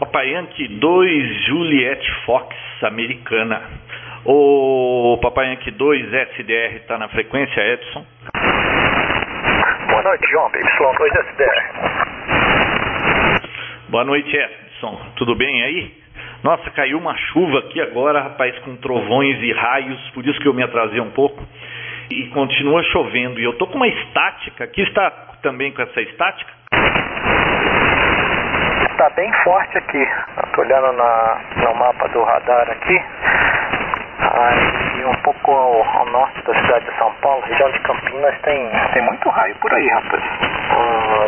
Papai Yankee 2 Juliette Fox americana. O Papai Yankee 2 SDR está na frequência, Edson? Boa noite, João. Y2 SDR. Boa noite, Edson. Tudo bem aí? Nossa, caiu uma chuva aqui agora, rapaz, com trovões e raios, por isso que eu me atrasei um pouco. E continua chovendo. E eu tô com uma estática. Aqui está também com essa estática? Está bem forte aqui. Estou olhando na, no mapa do radar aqui. Aí um pouco ao, ao, norte da cidade de São Paulo, região de Campinas, tem, tem muito raio por aí, rapaz.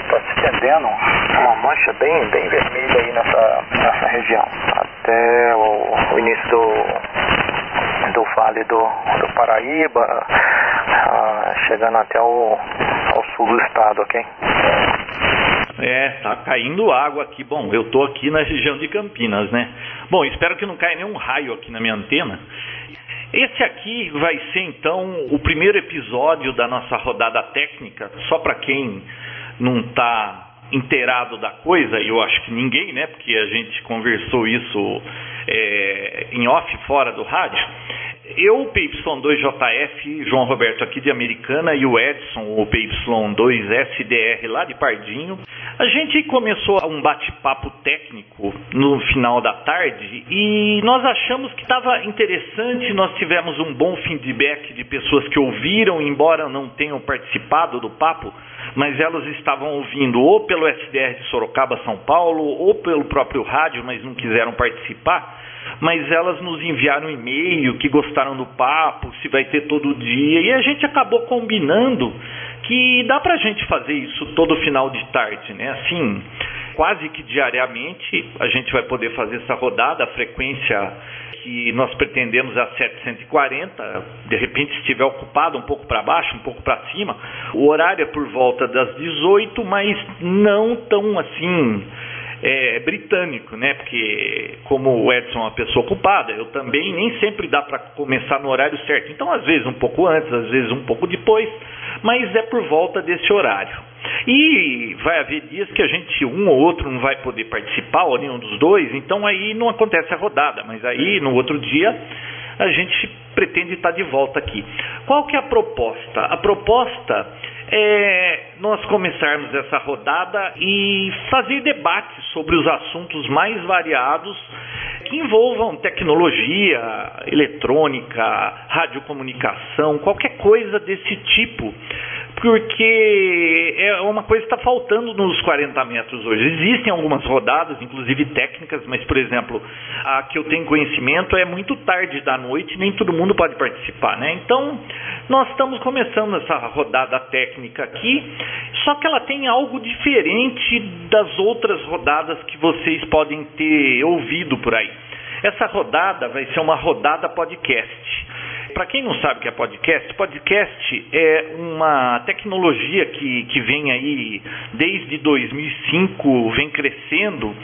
Está se estendendo uma mancha bem, bem vermelha aí nessa, nessa região. Até o, o início do, do vale do, do Paraíba, ah, chegando até o, ao sul do estado, ok? É, tá caindo água aqui. Bom, eu tô aqui na região de Campinas, né? Bom, espero que não caia nenhum raio aqui na minha antena. Esse aqui vai ser então o primeiro episódio da nossa rodada técnica, só para quem não está inteirado da coisa, eu acho que ninguém, né? Porque a gente conversou isso é, em off fora do rádio. Eu, o PY2JF, João Roberto aqui de Americana e o Edson, o PY2SDR lá de Pardinho. A gente começou um bate-papo técnico no final da tarde e nós achamos que estava interessante, nós tivemos um bom feedback de pessoas que ouviram, embora não tenham participado do papo, mas elas estavam ouvindo ou pelo SDR de Sorocaba, São Paulo, ou pelo próprio rádio, mas não quiseram participar mas elas nos enviaram um e-mail que gostaram do papo, se vai ter todo dia, e a gente acabou combinando que dá pra gente fazer isso todo final de tarde, né? Assim, quase que diariamente a gente vai poder fazer essa rodada, a frequência que nós pretendemos é a 740, de repente estiver ocupado um pouco para baixo, um pouco para cima, o horário é por volta das 18, mas não tão assim é, britânico, né? Porque como o Edson é uma pessoa ocupada, eu também nem sempre dá para começar no horário certo. Então, às vezes um pouco antes, às vezes um pouco depois, mas é por volta desse horário. E vai haver dias que a gente, um ou outro, não vai poder participar, ou nenhum dos dois, então aí não acontece a rodada, mas aí no outro dia a gente pretende estar de volta aqui. Qual que é a proposta? A proposta é nós começarmos essa rodada e fazer debates sobre os assuntos mais variados que envolvam tecnologia, eletrônica, radiocomunicação, qualquer coisa desse tipo porque é uma coisa que está faltando nos 40 metros hoje. Existem algumas rodadas, inclusive técnicas, mas, por exemplo, a que eu tenho conhecimento é muito tarde da noite, nem todo mundo pode participar, né? Então, nós estamos começando essa rodada técnica aqui, só que ela tem algo diferente das outras rodadas que vocês podem ter ouvido por aí. Essa rodada vai ser uma rodada podcast. Para quem não sabe o que é podcast, podcast é uma tecnologia que, que vem aí desde 2005, vem crescendo.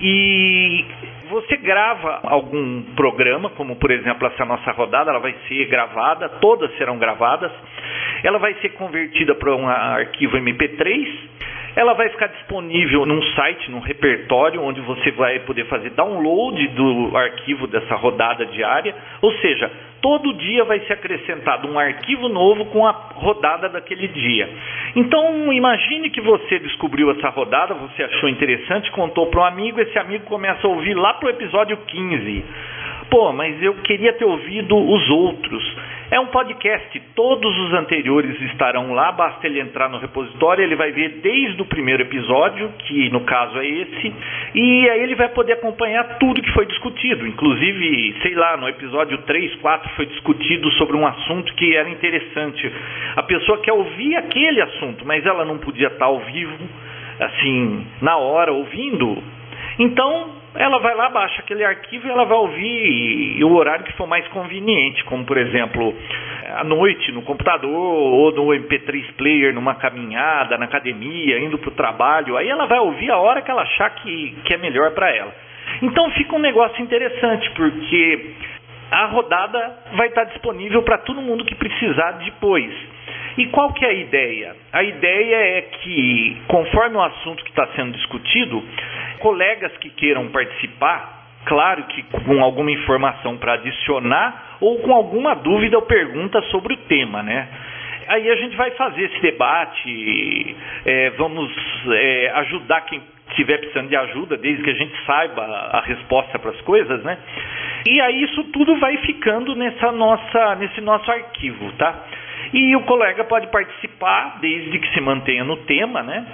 E você grava algum programa, como por exemplo essa nossa rodada, ela vai ser gravada, todas serão gravadas, ela vai ser convertida para um arquivo MP3 ela vai ficar disponível num site, num repertório, onde você vai poder fazer download do arquivo dessa rodada diária. Ou seja, todo dia vai ser acrescentado um arquivo novo com a rodada daquele dia. Então, imagine que você descobriu essa rodada, você achou interessante, contou para um amigo, esse amigo começa a ouvir lá para o episódio 15. Pô, mas eu queria ter ouvido os outros. É um podcast, todos os anteriores estarão lá, basta ele entrar no repositório, ele vai ver desde o primeiro episódio, que no caso é esse, e aí ele vai poder acompanhar tudo que foi discutido. Inclusive, sei lá, no episódio 3, 4 foi discutido sobre um assunto que era interessante. A pessoa quer ouvir aquele assunto, mas ela não podia estar ao vivo, assim, na hora, ouvindo. Então, ela vai lá, baixa aquele arquivo e ela vai ouvir o horário que for mais conveniente, como por exemplo, à noite no computador ou no MP3 player, numa caminhada, na academia, indo para o trabalho. Aí ela vai ouvir a hora que ela achar que, que é melhor para ela. Então fica um negócio interessante, porque a rodada vai estar disponível para todo mundo que precisar depois. E qual que é a ideia? A ideia é que, conforme o assunto que está sendo discutido, colegas que queiram participar, claro que com alguma informação para adicionar ou com alguma dúvida ou pergunta sobre o tema, né? Aí a gente vai fazer esse debate, é, vamos é, ajudar quem estiver precisando de ajuda, desde que a gente saiba a resposta para as coisas, né? E aí isso tudo vai ficando nessa nossa, nesse nosso arquivo, tá? E o colega pode participar desde que se mantenha no tema, né?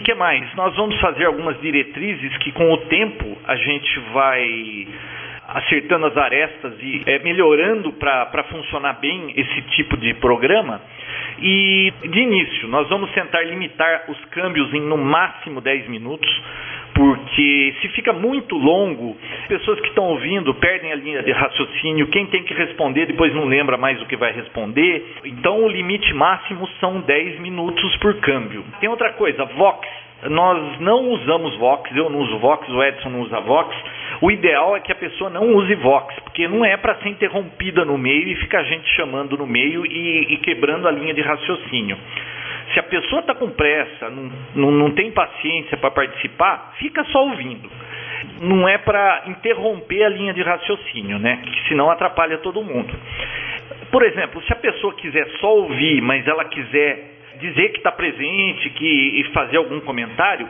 O que mais? Nós vamos fazer algumas diretrizes que com o tempo a gente vai acertando as arestas e é, melhorando para funcionar bem esse tipo de programa. E de início, nós vamos tentar limitar os câmbios em no máximo 10 minutos, porque se fica muito longo, pessoas que estão ouvindo perdem a linha de raciocínio, quem tem que responder depois não lembra mais o que vai responder. Então o limite máximo são 10 minutos por câmbio. Tem outra coisa, Vox. Nós não usamos Vox, eu não uso Vox, o Edson não usa Vox o ideal é que a pessoa não use Vox, porque não é para ser interrompida no meio e ficar gente chamando no meio e, e quebrando a linha de raciocínio. Se a pessoa está com pressa, não, não, não tem paciência para participar, fica só ouvindo. Não é para interromper a linha de raciocínio, né? Que senão atrapalha todo mundo. Por exemplo, se a pessoa quiser só ouvir, mas ela quiser dizer que está presente que, e fazer algum comentário,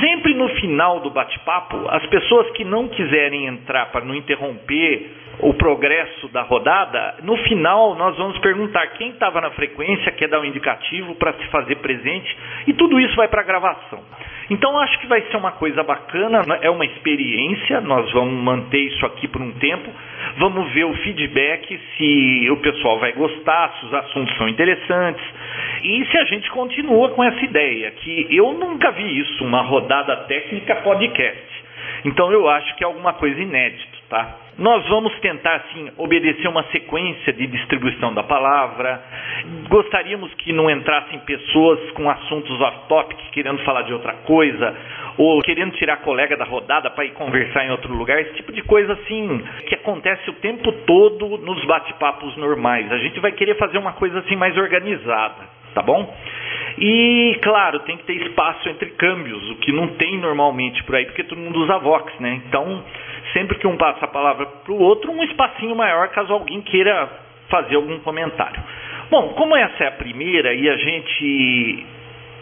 Sempre no final do bate-papo, as pessoas que não quiserem entrar para não interromper o progresso da rodada, no final nós vamos perguntar quem estava na frequência, quer dar um indicativo para se fazer presente, e tudo isso vai para a gravação. Então acho que vai ser uma coisa bacana, é uma experiência, nós vamos manter isso aqui por um tempo, vamos ver o feedback, se o pessoal vai gostar, se os assuntos são interessantes, e se a gente continua com essa ideia, que eu nunca vi isso, uma rodada técnica podcast. Então eu acho que é alguma coisa inédita, tá? Nós vamos tentar, assim, obedecer uma sequência de distribuição da palavra. Gostaríamos que não entrassem pessoas com assuntos off-topic, querendo falar de outra coisa, ou querendo tirar colega da rodada para ir conversar em outro lugar. Esse tipo de coisa, assim, que acontece o tempo todo nos bate-papos normais. A gente vai querer fazer uma coisa, assim, mais organizada, tá bom? E, claro, tem que ter espaço entre câmbios, o que não tem normalmente por aí, porque todo mundo usa Vox, né? Então sempre que um passa a palavra para o outro, um espacinho maior caso alguém queira fazer algum comentário. Bom, como essa é a primeira e a gente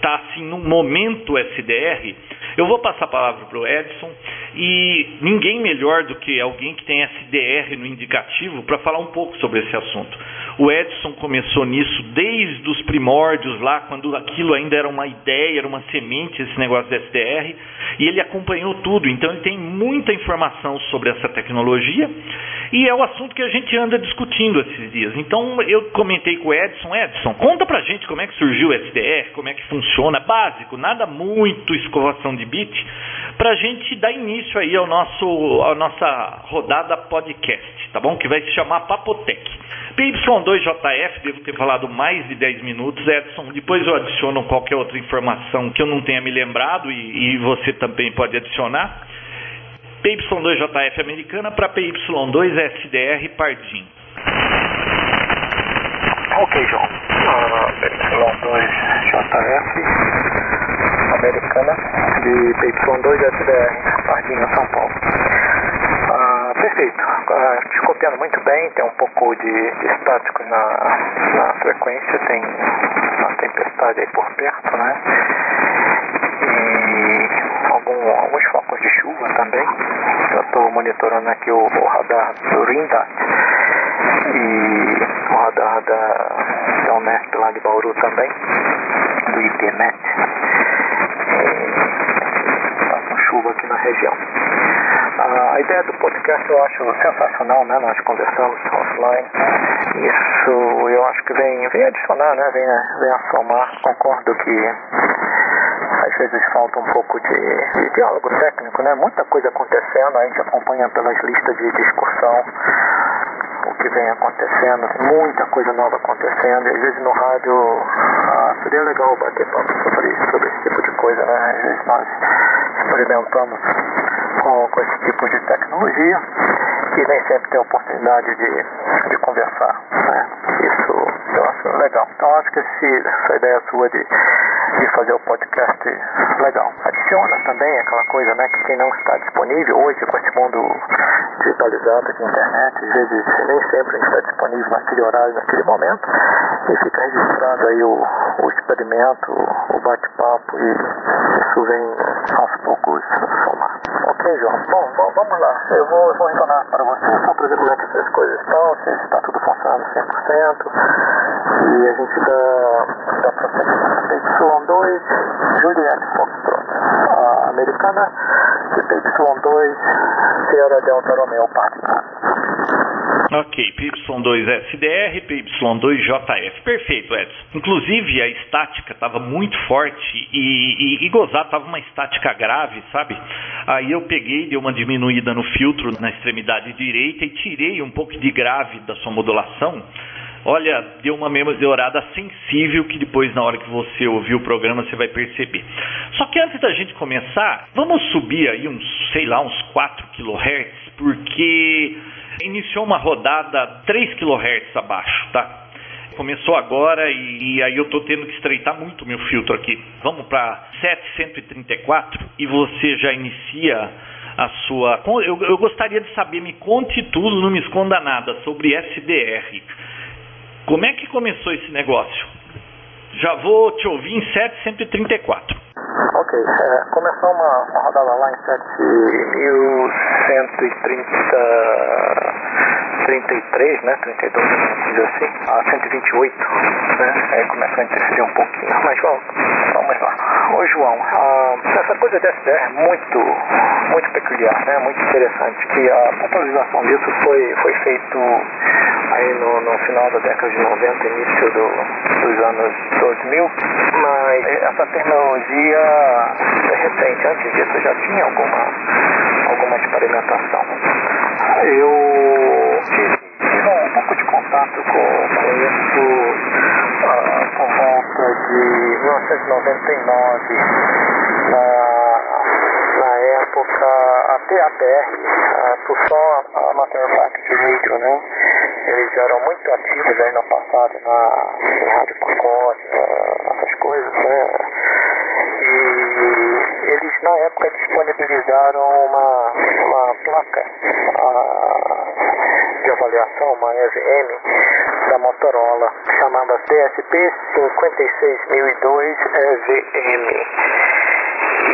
está assim num momento SDR, eu vou passar a palavra para o Edson e ninguém melhor do que alguém que tem SDR no indicativo para falar um pouco sobre esse assunto. O Edson começou nisso desde os primórdios lá, quando aquilo ainda era uma ideia, era uma semente, esse negócio de SDR, e ele acompanhou tudo. Então ele tem muita informação sobre essa tecnologia e é o assunto que a gente anda discutindo esses dias. Então eu comentei com o Edson, Edson, conta pra gente como é que surgiu o SDR, como é que funciona, básico, nada muito escovação de bit, pra gente dar início aí ao nosso, à nossa rodada podcast, tá bom? Que vai se chamar Papotec. PY2JF, devo ter falado mais de 10 minutos, Edson, depois eu adiciono qualquer outra informação que eu não tenha me lembrado e, e você também pode adicionar. PY2JF americana para PY2SDR Pardim. Ok, João. Uh, PY2JF americana de PY2SDR Pardim, São Paulo. Uh, perfeito. Uh, te copiando muito bem, tem um pouco de, de estático na, na frequência, tem uma tempestade aí por perto, né? algum, alguns focos de chuva também. Eu estou monitorando aqui o, o radar do Rindat e da, da Unesp lá de Bauru também, do IPNet. Está com chuva aqui na região. A ideia do podcast eu acho sensacional, né? Nós conversamos offline. Isso eu acho que vem, vem adicionar, né? Vem, vem a somar. Concordo que às vezes falta um pouco de, de, diálogo técnico, né? Muita coisa acontecendo, a gente acompanha pelas listas de discussão que vem acontecendo, muita coisa nova acontecendo, às vezes no rádio ah, seria legal bater papo sobre, sobre esse tipo de coisa, né? Às vezes nós experimentamos com, com esse tipo de tecnologia e nem sempre tem oportunidade de, de conversar, né? Isso eu acho legal. Então acho que esse, essa ideia sua de de fazer o podcast legal. Funciona também, aquela coisa, né, que quem não está disponível hoje com esse mundo digitalizado de internet, às vezes nem sempre está disponível naquele horário, naquele momento, e fica registrado aí o, o experimento, o bate-papo, e isso vem aos poucos somar. Ok, João. Bom, vamos lá. Eu vou, vou retornar para você só para ver como é que essas coisas estão, se está tudo funcionando 100%, e a gente dá, dá prosseguimento. Y2, Juliette Foxtrot. Americana, Y2, Sierra Delta Romeo Party. Ok, PY2SDR, PY2JF. Perfeito, Edson. Inclusive, a estática estava muito forte e, e, e gozar estava uma estática grave, sabe? Aí eu peguei, dei uma diminuída no filtro na extremidade direita e tirei um pouco de grave da sua modulação. Olha, deu uma melhorada sensível que depois, na hora que você ouvir o programa, você vai perceber. Só que antes da gente começar, vamos subir aí uns, sei lá, uns 4 kHz, porque iniciou uma rodada 3 kHz abaixo, tá? Começou agora e, e aí eu estou tendo que estreitar muito meu filtro aqui. Vamos para 734 e você já inicia a sua. Eu, eu gostaria de saber, me conte tudo, não me esconda nada sobre SDR. Como é que começou esse negócio? Já vou te ouvir em 734. Ok, é, começou uma, uma rodada lá em 7.133, né, 32, vamos dizer assim, a 128, né, aí começou a interferir um pouquinho, mas vamos, vamos lá. Ô João, ah, essa coisa de SDR é muito, muito peculiar, né, muito interessante, que a popularização disso foi, foi feito aí no, no final da década de 90, início do, dos anos 2000, mas essa tecnologia é recente, antes disso já tinha alguma, alguma experimentação. Eu tive, tive um pouco de contato com, isso uh, por volta de 1999, na, na época até a BR, a Tucson Amateur Package Radio, né? Eles eram muito ativos aí no passado na, em rádio pacote, essas coisas, né? E eles na época disponibilizaram uma, uma placa a, de avaliação, uma EVM da Motorola, chamada DSP 56002 EVM.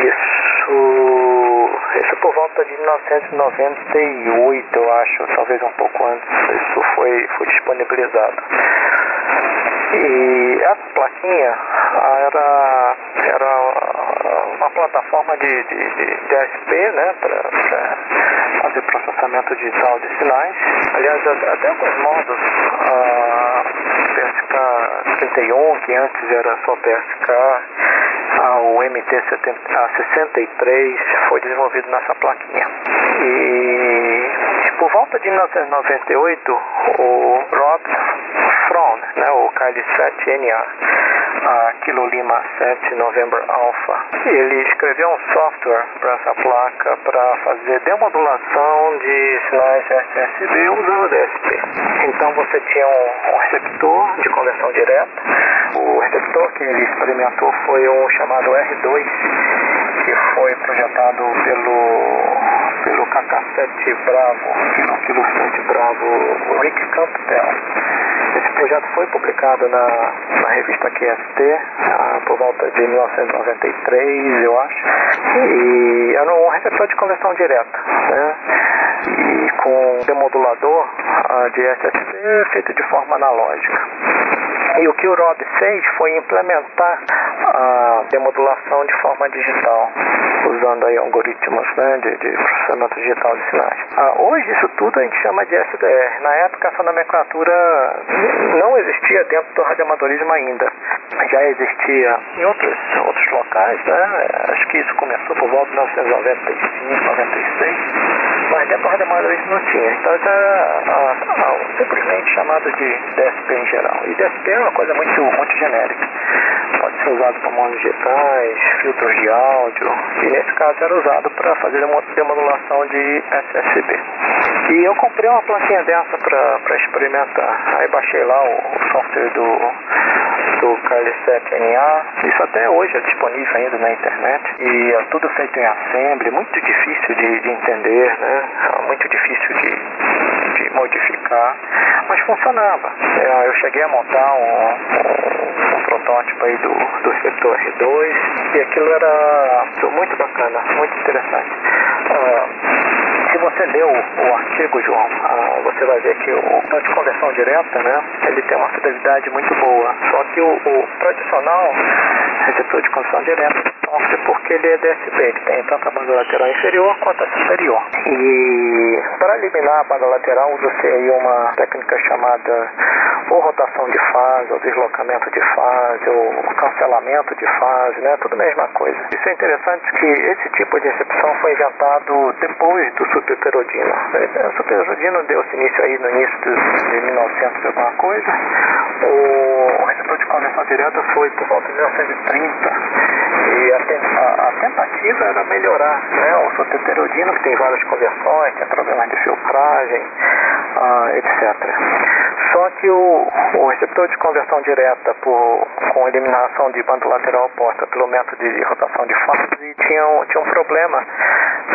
Isso isso por volta de 1998, eu acho, talvez um pouco antes, isso foi, foi disponibilizado. E a plaquinha era, era uma plataforma de, de, de, de ASP, né, para fazer processamento digital de sinais. Aliás, até alguns modos, a PSK31, que antes era só PSK, o MT-63 foi desenvolvido nessa plaquinha. E por volta de 1998, o Rob Frown, né, o KL7NA, a Kilo Lima 7 November Alpha, ele escreveu um software para essa placa para fazer demodulação de sinais SSB usando DSP. Então você tinha um, um receptor de conversão direta. O receptor que ele experimentou foi um chamado R2, que foi projetado pelo pelo KK7 Bravo, pelo Kilo 7 Bravo Rick Campbell. Esse projeto foi publicado na, na revista QST por volta de 1993, eu acho. E era um receptor de conversão direta, né? E com demodulador ah, de SSD feito de forma analógica. E o que o Rob fez foi implementar a demodulação de forma digital, usando aí algoritmos né, de, de processamento digital de sinais. Ah, hoje isso tudo a gente chama de SDR. Na época essa nomenclatura não existia dentro do radioamadorismo ainda. Já existia em outros, outros locais, né? acho que isso começou por volta de 1995, 96, mas dentro do radioamadorismo não tinha. Então era ah, ah, simplesmente chamado de DSP em geral. E DSP é uma coisa muito, muito genérica. Pode ser usado para modos digitais, filtros de áudio, e nesse caso era usado para fazer demodulação de SSB. E eu comprei uma plaquinha dessa para experimentar. Aí baixei lá o, o software do do KL7NA. Isso até hoje é disponível ainda na internet. E é tudo feito em assembly, muito difícil de, de entender, né? Muito difícil de, de modificar. Mas funcionava. É, eu cheguei a montar um, um, um protótipo aí do, do receptor R2 e aquilo era muito bacana, muito interessante. Uh, se você lê o, artigo, João, ah, você vai ver que o de conversão direta, né, ele tem uma fidelidade muito boa. Só que o, o tradicional receptor de conversão direta sofre porque ele é DSP, ele tem tanto a banda lateral inferior quanto a superior. E para eliminar a banda lateral usa-se aí uma técnica chamada ou rotação de fase, ou deslocamento de fase, ou cancelamento de fase, né? Tudo a mesma coisa. Isso é interessante que esse tipo de recepção foi inventado depois do superperodino. O superperodino deu-se início aí no início de 1900 e alguma coisa. O receptor de conversão direta foi por volta de 1930. E a, a, a tentativa era melhorar né, o soteterodino, que tem várias conversões, tem problemas de filtragem, uh, etc. Só que o, o receptor de conversão direta por, com eliminação de banda lateral oposta pelo método de rotação de fase tinha, tinha um problema,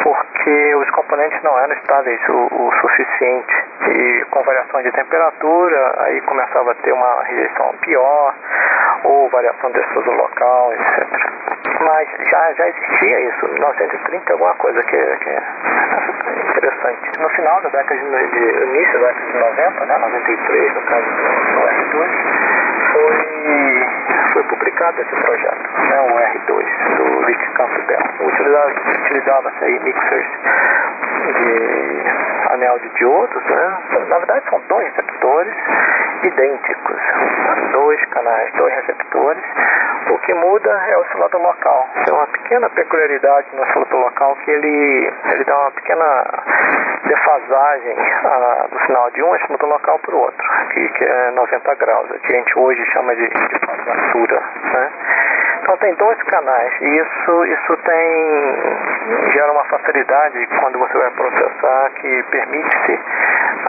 porque os componentes não eram estáveis o, o suficiente. E com variação de temperatura, aí começava a ter uma rejeição pior, ou variação de estudo local, etc. Mas já, já existia isso, em 1930, alguma coisa que, que é interessante. No final da década de, de início da década de 90, né, 93, no caso do R2, foi, foi publicado esse projeto, né, o R2, do Rick Campbell. Utilizava-se utilizava aí mixers de anel de diodos, né? Na verdade são dois receptores idênticos, dois canais, dois receptores. O que muda é o oscilador local. Tem uma pequena peculiaridade no oscilador local que ele, ele dá uma pequena defasagem ah, do sinal de um oscilador local para o outro, que, que é 90 graus, a gente hoje chama de, de quadratura, né? Então tem dois canais e isso, isso tem gera uma facilidade quando você vai processar que permite-se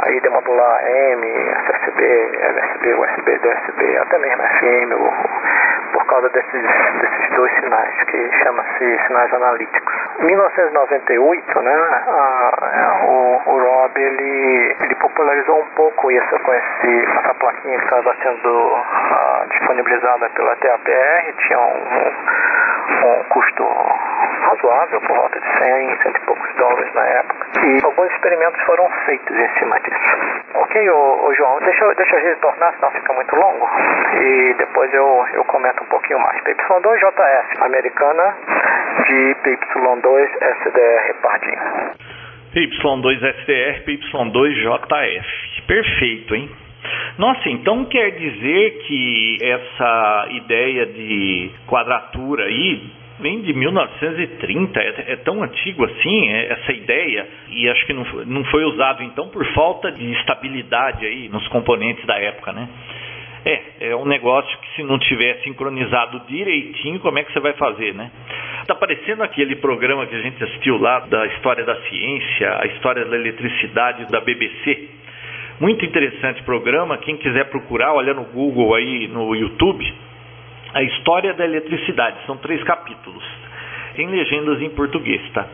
aí demodular M, SSB, LSB, USB, DSB, até mesmo FM, por causa desses, desses dois sinais que chama-se sinais analíticos. Em 1998, né, a, o, o Rob ele, ele popularizou um pouco isso com esse, essa plaquinha que estava sendo uh, disponibilizada pela TAPR, tinha um, um, um custo razoável, por volta de 100, cento e poucos dólares na época. E alguns experimentos foram feitos em cima disso. Ok, ô, ô João, deixa, deixa eu retornar, senão fica muito longo. E depois eu, eu comento um pouquinho mais. PY2JF, americana, de PY2SDR Pardinho. PY2SDR, PY2JF. Perfeito, hein? Nossa, então quer dizer que essa ideia de quadratura aí vem de 1930, é, é tão antigo assim é, essa ideia e acho que não, não foi usado então por falta de estabilidade aí nos componentes da época, né? É, é um negócio que se não tiver sincronizado direitinho, como é que você vai fazer, né? Tá parecendo aquele programa que a gente assistiu lá da história da ciência, a história da eletricidade da BBC. Muito interessante programa, quem quiser procurar, olha no Google aí, no YouTube, a história da eletricidade, são três capítulos. Tem legendas em português, tá?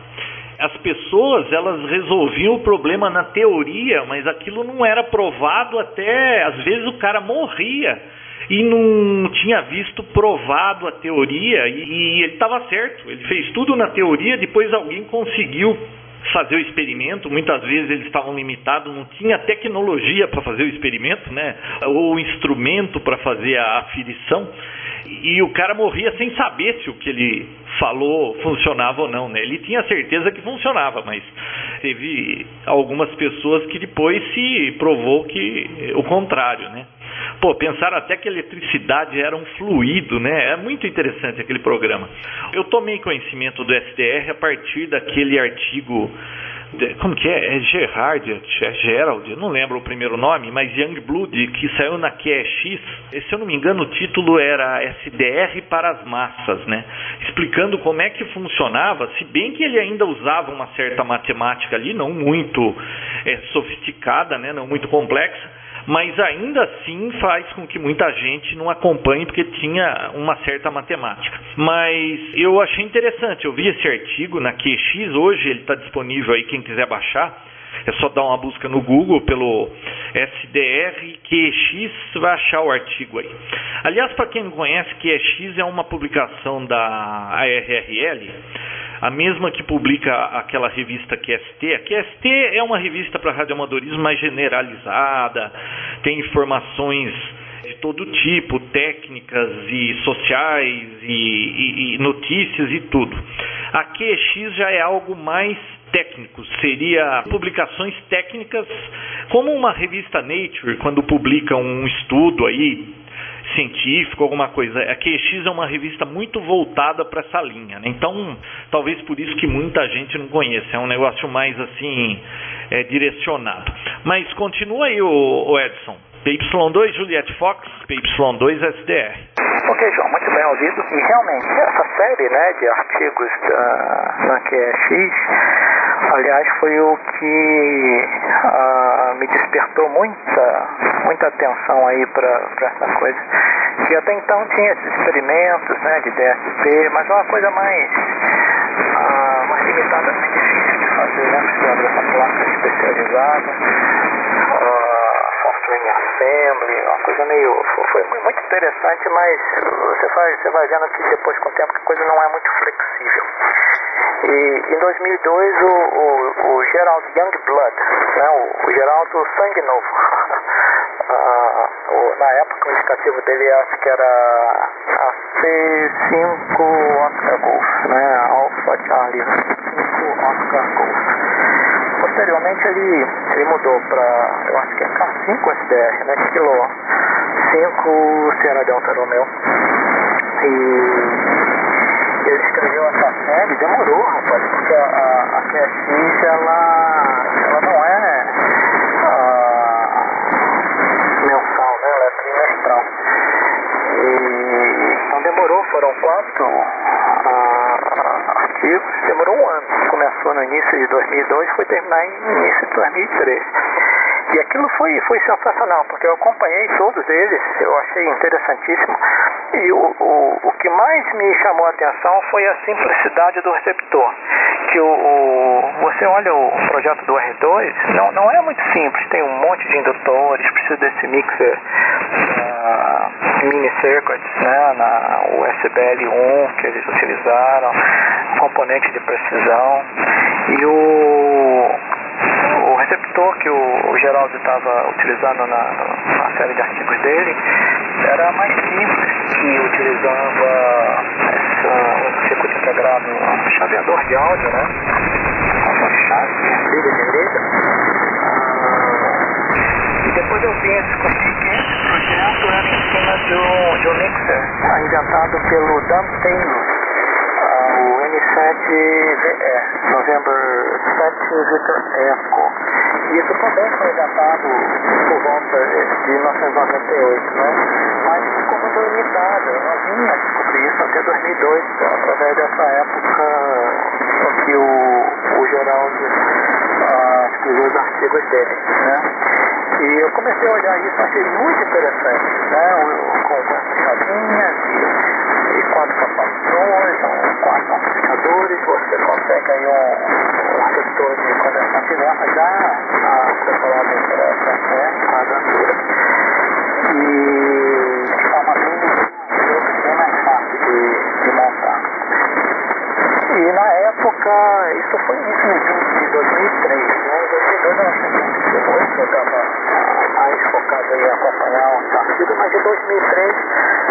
As pessoas, elas resolviam o problema na teoria, mas aquilo não era provado até, às vezes o cara morria e não tinha visto provado a teoria e, e ele estava certo. Ele fez tudo na teoria, depois alguém conseguiu fazer o experimento, muitas vezes eles estavam limitados, não tinha tecnologia para fazer o experimento, né? Ou instrumento para fazer a aferição. E o cara morria sem saber se o que ele falou funcionava ou não, né? Ele tinha certeza que funcionava, mas teve algumas pessoas que depois se provou que o contrário, né? Pô, pensaram até que eletricidade era um fluido, né? É muito interessante aquele programa. Eu tomei conhecimento do SDR a partir daquele artigo como que é? É Gerard, é Gerald, não lembro o primeiro nome, mas Youngblood, que saiu na QX. Se eu não me engano, o título era SDR para as massas, né? Explicando como é que funcionava, se bem que ele ainda usava uma certa matemática ali, não muito é, sofisticada, né? Não muito complexa, mas ainda assim faz com que muita gente não acompanhe porque tinha uma certa matemática. Mas eu achei interessante, eu vi esse artigo na QX hoje, ele está disponível aí quem quiser baixar. É só dar uma busca no Google pelo SDR QX, vai achar o artigo aí. Aliás, para quem não conhece, QX é uma publicação da ARRL, a mesma que publica aquela revista QST. A QST é uma revista para radioamadorismo mais generalizada, tem informações de todo tipo, técnicas e sociais e, e, e notícias e tudo. A QX já é algo mais técnico, seria publicações técnicas, como uma revista Nature, quando publica um estudo aí científico, alguma coisa. A QX é uma revista muito voltada para essa linha, né? então talvez por isso que muita gente não conheça. É um negócio mais assim é, direcionado. Mas continua aí, o, Edson. PY2 Juliette Fox, PY2 SDR. Ok, João, muito bem ouvido. E realmente, essa série né, de artigos da, na QX, aliás, foi o que uh, me despertou muita, muita atenção aí para essa coisa. Que até então tinha esses experimentos né, de DSP, mas é uma coisa mais, uh, mais limitada, mais difícil de fazer, né? Placa especializada. Em assembly, uma coisa meio. Foi muito interessante, mas você vai, você vai vendo que depois com o tempo que a coisa não é muito flexível. E em 2002 o, o, o Gerald Youngblood, né, o, o Geraldo Sangue Novo, ah, o, na época o indicativo dele acho que era a C5 Oscar Golf, né, Alpha Charlie 5 Oscar Golf. Posteriormente ele, ele mudou para, eu acho que é K5 SDR, né? Kilo 5 Sierra Delta Romeo. E ele escreveu essa série, demorou, rapaz, porque a, a, a QX ela, ela não é a, mensal, né? Ela é trimestral. E, então demorou, foram quatro demorou um ano. Começou no início de 2002 foi terminar em início de 2003. E aquilo foi, foi sensacional, porque eu acompanhei todos eles, eu achei interessantíssimo. E o, o, o que mais me chamou a atenção foi a simplicidade do receptor. Que o, o, você olha o projeto do R2, não, não é muito simples, tem um monte de indutores, precisa desse mixer uh, mini circuits, né, na USBL1 que eles utilizaram, componente de precisão. E o o receptor que o, o Geraldo estava utilizando na, na, série de artigos dele era mais simples, que utilizava essa, um circuito integrado, um chaveador de áudio, né? Uma chave, liga de liga. Ah, e depois eu que esse projeto era em cima de um, de um mixer inventado pelo Dan Taylor o N7VE, November 7 Victor Echo. E isso também foi datado por volta de 1998, né? Mas ficou muito limitado. Eu não vinha descobrir isso até 2002, através dessa época em que o, o Geraldo ah, escreveu os artigos dele, né? E eu comecei a olhar isso, achei muito interessante, né? Com, essas chavinhas e quatro capacitores, um, quatro amplificadores, você consegue aí um, um receptor de condensação direta já preparado para café, quadratura. E de forma bem, bem mais fácil de, montar. E na época, isso foi início de 2003, né? Em 2002 eu achei muito, eu estava mais focado em acompanhar o partido, mas em 2003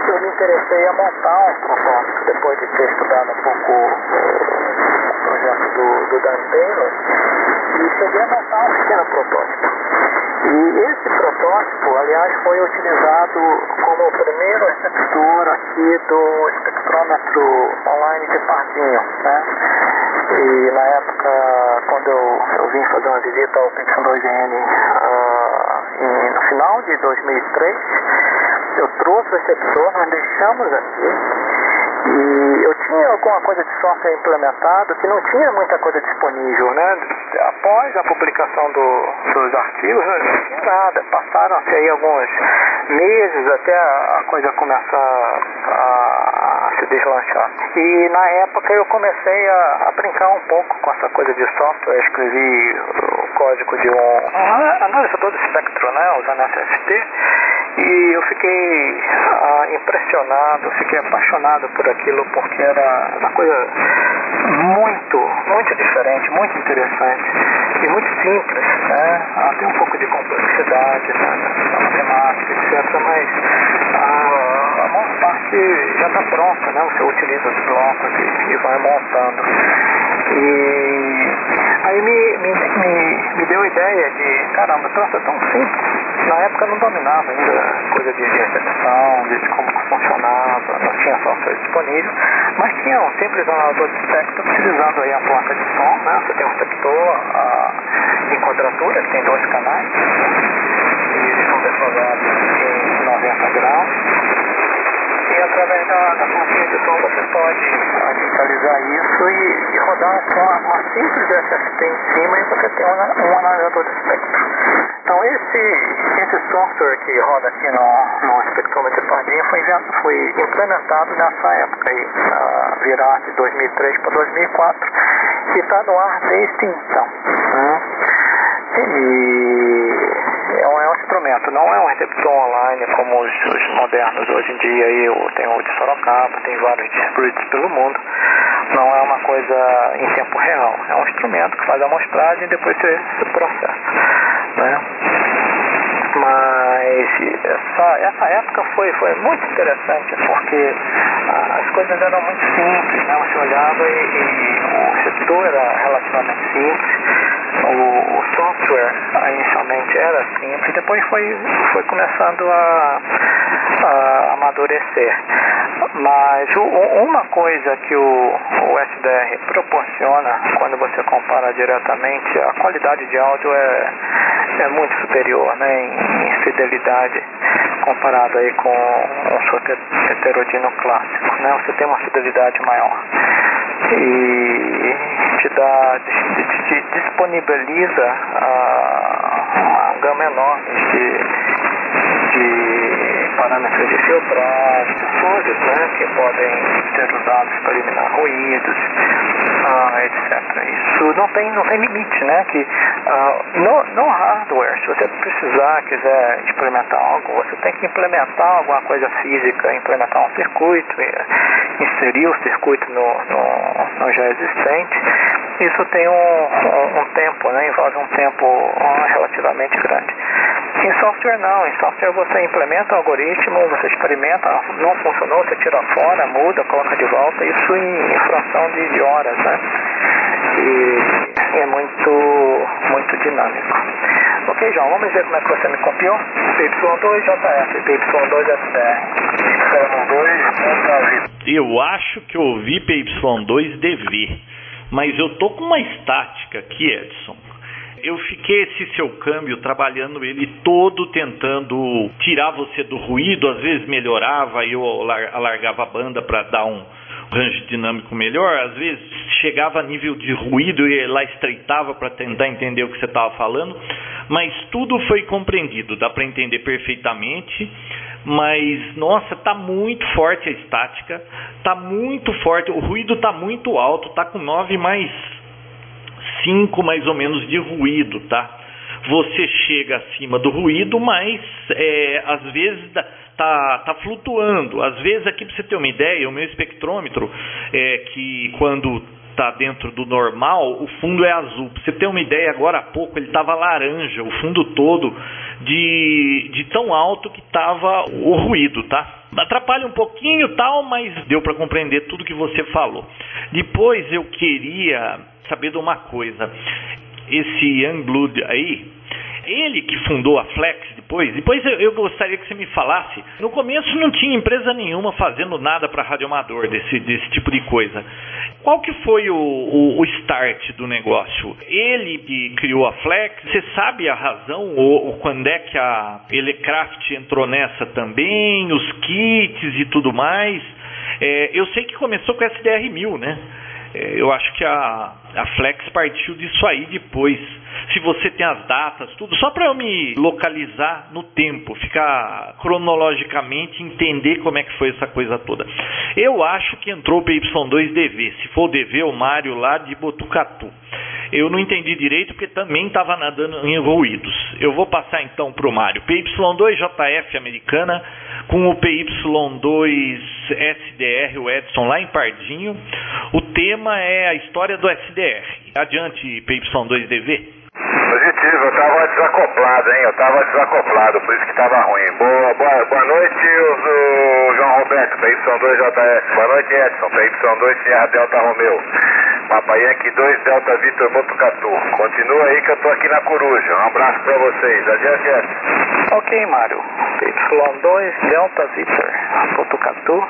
eu me interessei a montar um protótipo, depois de ter estudado um pouco o projeto do, do Dan Taylor, e cheguei a montar um pequeno protótipo. E esse protótipo, aliás, foi utilizado como o primeiro receptor aqui do espectrômetro online de Parzinho, né? E na época, quando eu, eu vim fazer uma visita ao Pixel 2N uh, no final de 2003, eu trouxe o receptor, nós deixamos aqui e eu tinha alguma coisa de software implementado que não tinha muita coisa disponível, né? Após a publicação do, dos artigos, não tinha nada. Passaram-se aí alguns meses até a, coisa começar a, a, se deslanchar. E na época eu comecei a, a, brincar um pouco com essa coisa de software. Eu escrevi o código de um, um analisador de espectro, né, usando SFT. E eu fiquei ah, impressionado, fiquei apaixonado por aquilo porque era uma coisa muito, muito diferente, muito interessante e muito simples, né? Ah, tem um pouco de complexidade na, na matemática, etc. Mas ah, a maior parte já está pronta, né? Você utiliza os blocos e, e vai montando. E aí me, me, me, me deu a ideia de, caramba, troço é tão simples na época não dominava ainda coisa de recepção, de como funcionava, não tinha software disponível, mas tinha um simples analisador de espectro utilizando aí a placa de som, né? Você tem um receptor em quadratura, que tem dois canais, e eles são deflagrados em 90 graus. E através da, da de som você pode digitalizar isso e, e rodar uma, uma simples SFT em cima e você tem um, um analisador de espectro. Então esse, esse software que roda aqui no, no espectrômetro Pardinho foi, foi implementado nessa época aí, na virada de 2003 para 2004, e está no ar desde então. Né? E é um, é um, instrumento, não é um receptor online como os, os, modernos hoje em dia. Aí tenho o de Sorocaba, tem vários distribuídos pelo mundo. Não é uma coisa em tempo real, é um instrumento que faz a amostragem e depois você, você processa. Né? Mas essa, essa época foi, foi muito interessante porque as coisas eram muito simples, né? Você olhava e, e o setor era relativamente simples, o, o, software inicialmente era simples, depois foi, foi começando a, a amadurecer. Mas o, uma coisa que o, o SDR proporciona quando você compara diretamente, a qualidade de áudio é, é muito superior né, em, em fidelidade comparado aí com um software heterodino clássico. Né? Você tem uma fidelidade maior e te dá, te, te, te disponibiliza uh, uma gama enorme de, de parâmetros de filtragem, coisas né, que podem ser usados para eliminar ruídos, uh, etc. Isso não tem, não tem limite, né? Que, uh, no, no hardware, se você precisar, quiser implementar algo, você tem que implementar alguma coisa física, implementar um circuito, inserir o circuito no, no, no já existente. Isso tem um, um, um tempo, né? envolve um tempo relativamente grande. Em software não, em software você implementa o algoritmo, você experimenta, não funcionou, você tira fora, muda, coloca de volta, isso em fração de, de horas, né? E é muito, muito dinâmico. Ok, João, vamos ver como é que você me copiou. PY2JF, PY2SDR. Eu acho que eu ouvi PY2DV, mas eu tô com uma estática aqui, Edson eu fiquei esse seu câmbio trabalhando ele todo tentando tirar você do ruído, às vezes melhorava e eu alargava a banda para dar um range dinâmico melhor, às vezes chegava a nível de ruído e lá estreitava para tentar entender o que você estava falando, mas tudo foi compreendido, dá para entender perfeitamente. Mas nossa, tá muito forte a estática, tá muito forte, o ruído tá muito alto, tá com 9 mais 5 mais ou menos de ruído, tá? Você chega acima do ruído, mas é, às vezes tá, tá flutuando. Às vezes, aqui para você ter uma ideia, o meu espectrômetro, é que quando está dentro do normal, o fundo é azul. Para você ter uma ideia, agora há pouco ele estava laranja, o fundo todo, de, de tão alto que estava o ruído, tá? Atrapalha um pouquinho tal, mas deu para compreender tudo que você falou. Depois eu queria saber de uma coisa. Esse Youngblood aí, ele que fundou a Flex depois. Depois eu, eu, gostaria que você me falasse. No começo não tinha empresa nenhuma fazendo nada para radioamador desse, desse tipo de coisa. Qual que foi o, o, o, start do negócio? Ele que criou a Flex, você sabe a razão ou, ou quando é que a Elecraft entrou nessa também, os kits e tudo mais? É, eu sei que começou com a SDR1000, né? É, eu acho que a, a Flex partiu disso aí depois. Se você tem as datas, tudo, só para eu me localizar no tempo, ficar cronologicamente, entender como é que foi essa coisa toda. Eu acho que entrou o PY2DV. Se for o DV, o Mário lá de Botucatu. Eu não entendi direito porque também estava nadando em ruídos. Eu vou passar então para o Mário. PY2JF americana com o PY2SDR, o Edson lá em Pardinho. O tema é a história do SDR. Adiante, PY2DV. Positivo, eu tava desacoplado, hein? Eu tava desacoplado, por isso que tava ruim. Boa, boa, boa noite, o, o João Roberto, PY2JF. Boa noite, Edson, PY2 Sierra Delta Romeu. Papai Yankee 2 Delta Vitor Botucatu. Continua aí que eu tô aqui na Coruja. Um abraço pra vocês. Adiante, Edson. Ok, Mário. Y2 Delta Vitor Botucatu.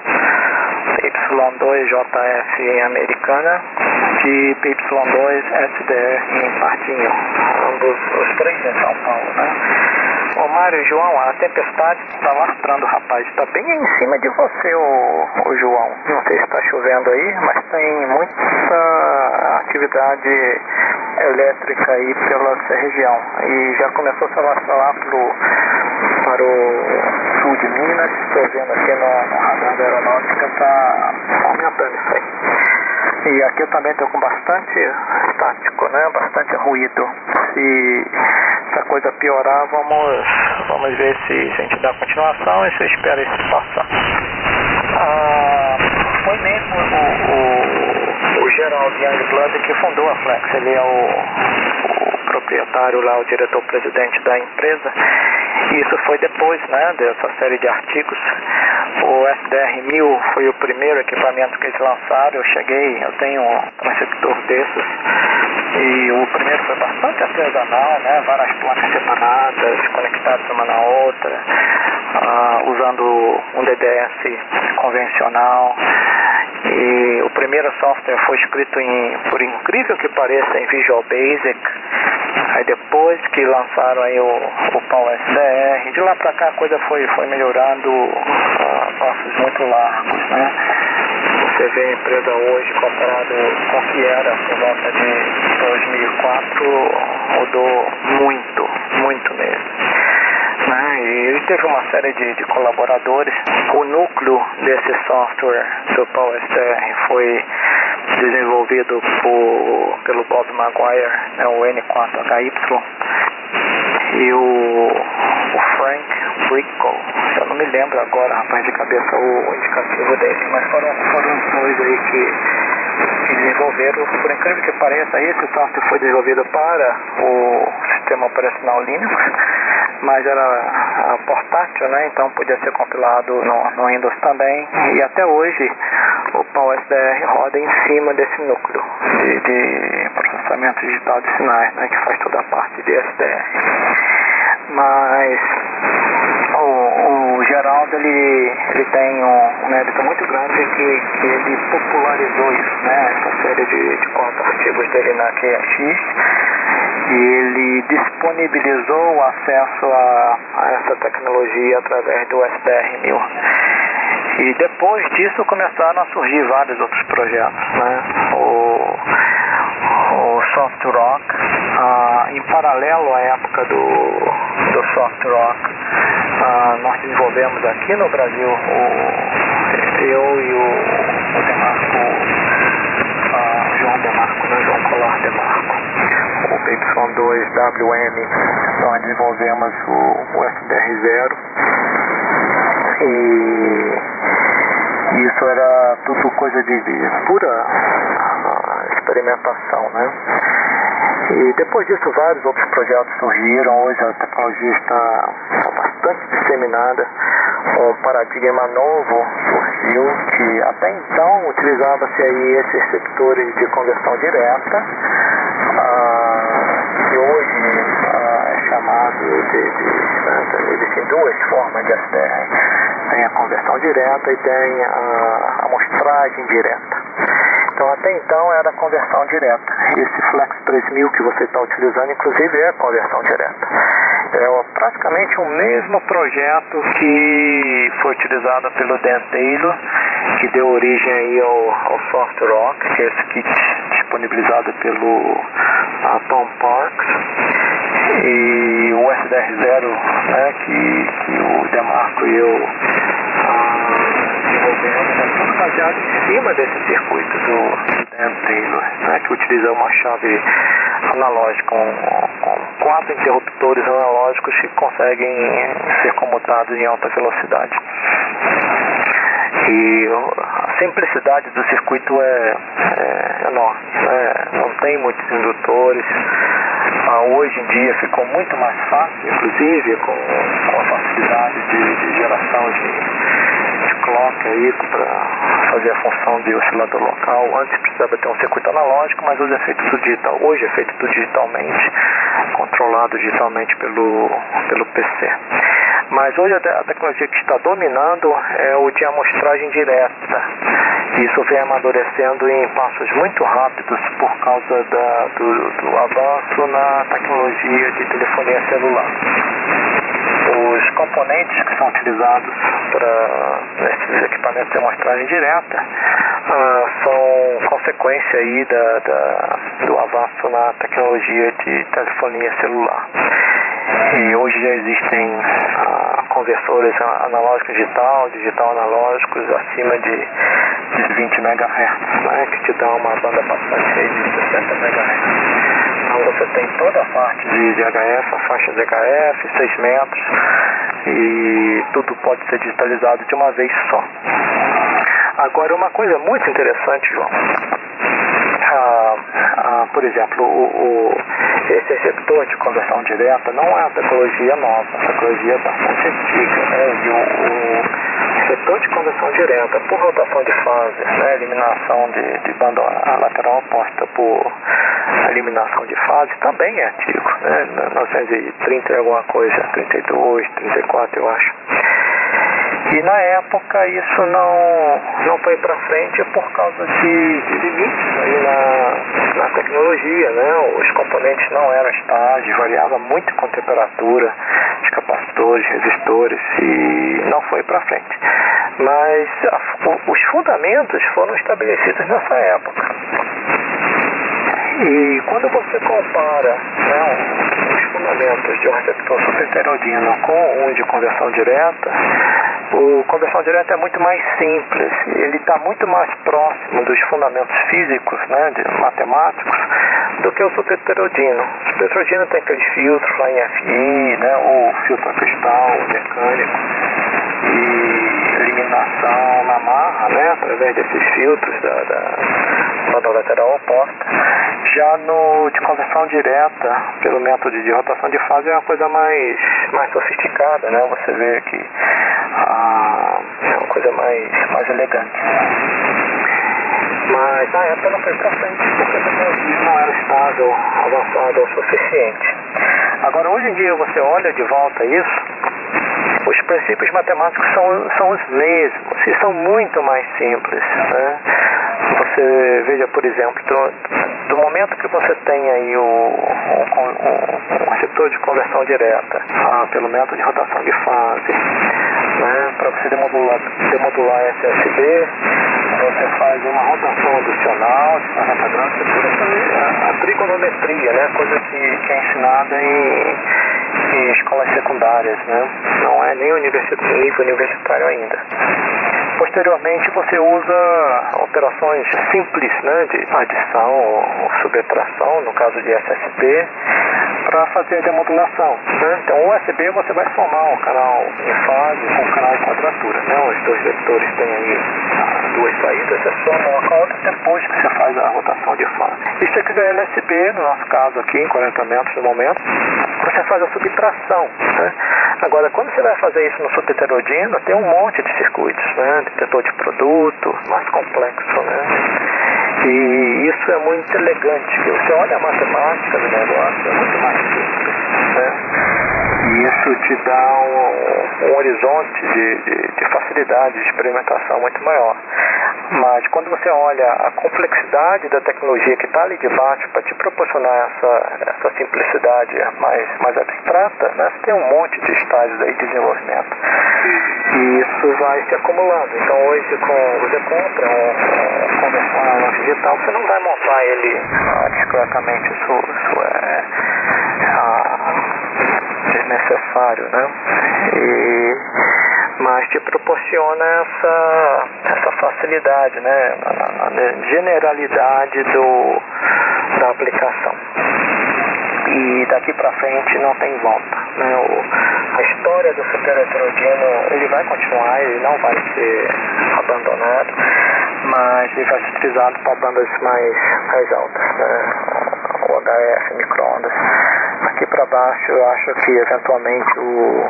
Y2JF em Americana e PY2 SDR em Partinho, os três em São Paulo, né? Ô Mário, João, a tempestade está lastrando, rapaz, está bem em cima de você, ô, ô João. Não sei se está chovendo aí, mas tem muita atividade elétrica aí pela região. E já começou a se alastrar lá pro, para o sul de Minas, estou vendo aqui no, no radar da aeronáutica, está aumentando isso aí. E aqui eu também estou com bastante estático, né? Bastante ruído. Se essa coisa piorar, vamos, vamos ver se, a gente dá continuação e se eu espero isso passar. Ah, foi mesmo o, o, o Gerald Youngblood que fundou a Flex. Ele é o, o proprietário lá, o diretor-presidente da empresa. E isso foi depois né, dessa série de artigos. O SDR-1000 foi o primeiro equipamento que eles lançaram. Eu cheguei, eu tenho um receptor desses. E o primeiro foi bastante artesanal, né, várias placas separadas, conectadas uma na outra, uh, usando um DDS convencional. E o primeiro software foi escrito em, por incrível que pareça, em Visual Basic. Aí depois que lançaram aí o, o Power SDR, de lá pra cá a coisa foi, foi melhorando a passos muito largos, né? Você vê a empresa hoje comparado com o que era por volta de 2004, mudou muito, muito mesmo. Né? E teve uma série de, de colaboradores. O núcleo desse software do PowerSTR foi desenvolvido por, pelo Bob Maguire, né, o N4HY, e o, o Frank Brickle. Eu não me lembro agora, rapaz, de cabeça o, o indicativo dele, mas foram, foram os dois aí que, que desenvolveram. Por incrível que pareça, esse software foi desenvolvido para o sistema operacional Linux mas era portátil, né? Então podia ser compilado no, no Windows também. E até hoje o PowerSDR roda em cima desse núcleo de, de processamento digital de sinais, né? Que faz toda a parte de SDR. Mas o, o Geraldo ele, ele tem um, um mérito muito grande que, que ele popularizou isso, né? Essa série de, de quatro artigos dele na QX e ele disponibilizou o acesso a, a essa tecnologia através do SDR1000. E depois disso começaram a surgir vários outros projetos, né? O, o Soft Rock, em paralelo à época do, do Soft Rock, nós desenvolvemos aqui no Brasil, o, eu e o, o Demarco, ah, João Demarco, né? João Colar Demarco o PY2WM, nós desenvolvemos o, o SDR0 e isso era tudo coisa de, de pura uh, experimentação, né? E depois disso vários outros projetos surgiram, hoje a tecnologia está, bastante disseminada, um paradigma novo surgiu que até então utilizava-se aí esses receptores de conversão direta, que hoje ah, é chamado de, de né, existem duas formas de SDR. Tem a conversão direta e tem a amostragem direta. Então até então era a conversão direta. Esse Flex 3000 que você está utilizando, inclusive, é conversão direta. É praticamente o mesmo projeto que foi utilizado pelo Dan Taylor que deu origem aí ao, ao Soft Rock, que é esse kit disponibilizado pelo Tom Parks, e o SDR0, né, que, que o Demarco e eu ah, desenvolvemos, é tudo baseado em cima desse circuito do Dan Taylor, né, que utiliza uma chave analógica, com, com quatro interruptores analógicos que conseguem ser comutados em alta velocidade. E a simplicidade do circuito é, é enorme, né? não tem muitos indutores. Ah, hoje em dia ficou muito mais fácil, inclusive com, com a facilidade de, de geração de, de clock aí para fazer a função de oscilador local. Antes precisava ter um circuito analógico, mas hoje é feito tudo digital. Hoje é feito tudo digitalmente, controlado digitalmente pelo, pelo PC. Mas hoje a, tecnologia que está dominando é o de amostragem direta. Isso vem amadurecendo em passos muito rápidos por causa da, do, do avanço na tecnologia de telefonia celular. Os componentes que são utilizados para esses equipamentos de amostragem direta uh, são consequência aí da, da, do avanço na tecnologia de telefonia celular. E hoje já existem uh, conversores analógicos digital, digital analógicos acima de, de 20 MHz, né, que te dão uma banda passante de 60 MHz. Então você tem toda a parte de, de HF, a faixa de HF, 6 metros, e tudo pode ser digitalizado de uma vez só. Agora, uma coisa muito interessante, João. Ah, ah, por exemplo, o, o, esse receptor de conversão direta não é uma tecnologia nova, é uma tecnologia bastante antiga. Né? E o, o receptor de conversão direta por rotação de fase, né? eliminação de, de banda lateral oposta por eliminação de fase, também é antigo. Né? 1930 e alguma coisa, 32, 34 eu acho. E na época isso não, não foi para frente por causa de, de limites aí na, na tecnologia, né? Os componentes não eram estáveis, variava muito com temperatura de capacitores, resistores e não foi para frente. Mas a, os fundamentos foram estabelecidos nessa época. E quando você compara né, os fundamentos de um receptor superheterodino com um de conversão direta, o conversão direta é muito mais simples, ele está muito mais próximo dos fundamentos físicos, né, de matemáticos, do que o superheterodino. O superheterodino tem aqueles filtros lá em FI, né, o filtro cristal, mecânico, e eliminação na marra, né, através desses filtros da, da banda lateral oposta. Já no de conversão direta, pelo método de rotação de fase, é uma coisa mais, mais sofisticada, né? Você vê que ah, é uma coisa mais, mais elegante. Mas na época não foi para frente, porque a não era estável, avançada o suficiente. Agora, hoje em dia, você olha de volta isso, os princípios matemáticos são, são os mesmos e são muito mais simples. Né? Você veja, por exemplo, do, momento que você tem aí o, o receptor de conversão direta, pelo método de rotação de fase, né, para você demodular, demodular SSB, você faz uma rotação adicional de forma grande, você a, a trigonometria, né, coisa que, que é ensinada em, em escolas secundárias, né, não é nem universitário, universitário ainda. Posteriormente você usa operações simples né, de adição ou subtração, no caso de SSB, para fazer a demodulação. Né? Então o USB você vai formar um canal em fase com um canal em quadratura. Né? Os dois vetores têm aí duas saídas, você soma uma com a outra depois que você faz a rotação de fase. E se você quiser LSB, no nosso caso aqui, em 40 metros no momento, você faz a subtração. Né? Agora, quando você vai fazer isso no subheterodino, tem um monte de circuitos, né? Detetor de produto, mais complexo, né? E isso é muito elegante, você olha a matemática do negócio, é muito mais simples, né? E isso te dá um, um horizonte de, de, de, facilidade de experimentação muito maior. Mas quando você olha a complexidade da tecnologia que está ali debaixo para te proporcionar essa, essa simplicidade mais, mais abstrata, né, você tem um monte de estágios aí de desenvolvimento. E isso vai se acumulando. Então hoje com, você compra um, um conversor digital, você não vai montar ele ah, discretamente. Isso, isso é ah, desnecessário, né? E, mas te proporciona essa, essa facilidade, né? A generalidade do, da aplicação. E daqui para frente não tem volta. Né? O, a história do super heterogêneo ele vai continuar, ele não vai ser abandonado, mas ele vai ser utilizado para bandas mais, mais altas, né? O HF, microondas. Aqui para baixo eu acho que eventualmente o,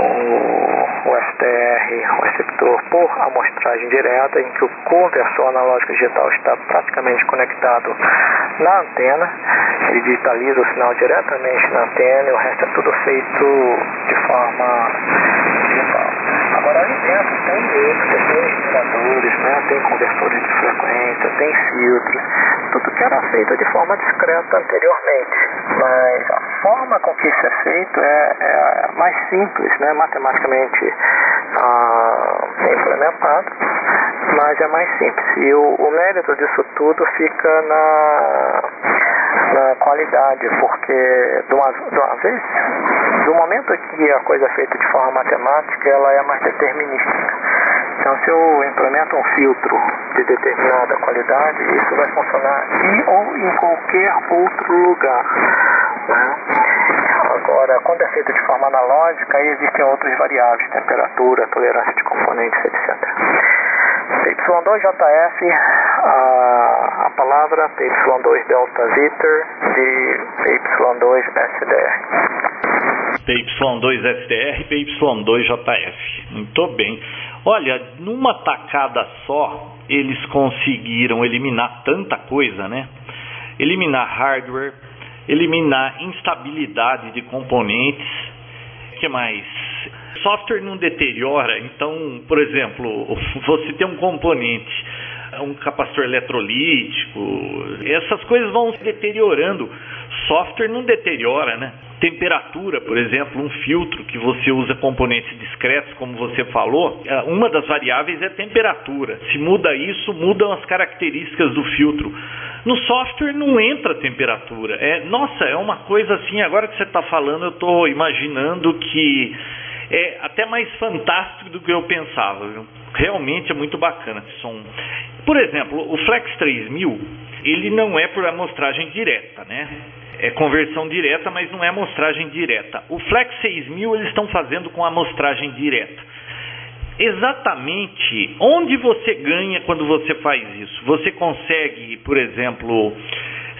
o o FTR, o receptor por amostragem direta, em que o conversor analógico digital está praticamente conectado na antena, ele digitaliza o sinal diretamente na antena e o resto é tudo feito de forma digital. Agora ali dentro tem outros, tem geradores, né? tem conversores de frequência, tem filtros, tudo que era feito de forma discreta anteriormente. Mas a forma com que isso é feito é, é mais simples, né? matematicamente ah, implementado, mas é mais simples. E o, o mérito disso tudo fica na, na qualidade, porque de uma, de uma vez, do momento que a coisa é feita de forma matemática, ela é mais determinística. Então, se eu implemento um filtro de determinada qualidade, isso vai funcionar em ou em qualquer outro lugar. Né? Agora, quando é feito de forma analógica, aí existem outras variáveis, temperatura, tolerância de componentes, etc. PY2JF, a, a palavra PY2 Delta Viter de PY2SDR. PY2SDR, PY2JF. Muito bem. Olha, numa tacada só, eles conseguiram eliminar tanta coisa, né? Eliminar hardware, eliminar instabilidade de componentes, que mais? Software não deteriora, então, por exemplo, você tem um componente, um capacitor eletrolítico, essas coisas vão se deteriorando. Software não deteriora, né? Temperatura, por exemplo, um filtro que você usa componentes discretos, como você falou, é, uma das variáveis é temperatura. Se muda isso, mudam as características do filtro. No software não entra temperatura. É, nossa, é uma coisa assim, agora que você está falando, eu estou imaginando que é até mais fantástico do que eu pensava. Viu? Realmente é muito bacana esse som. Por exemplo, o Flex 3000, ele não é por amostragem direta, né? é conversão direta, mas não é amostragem direta. O Flex 6000 eles estão fazendo com amostragem direta. Exatamente onde você ganha quando você faz isso? Você consegue, por exemplo,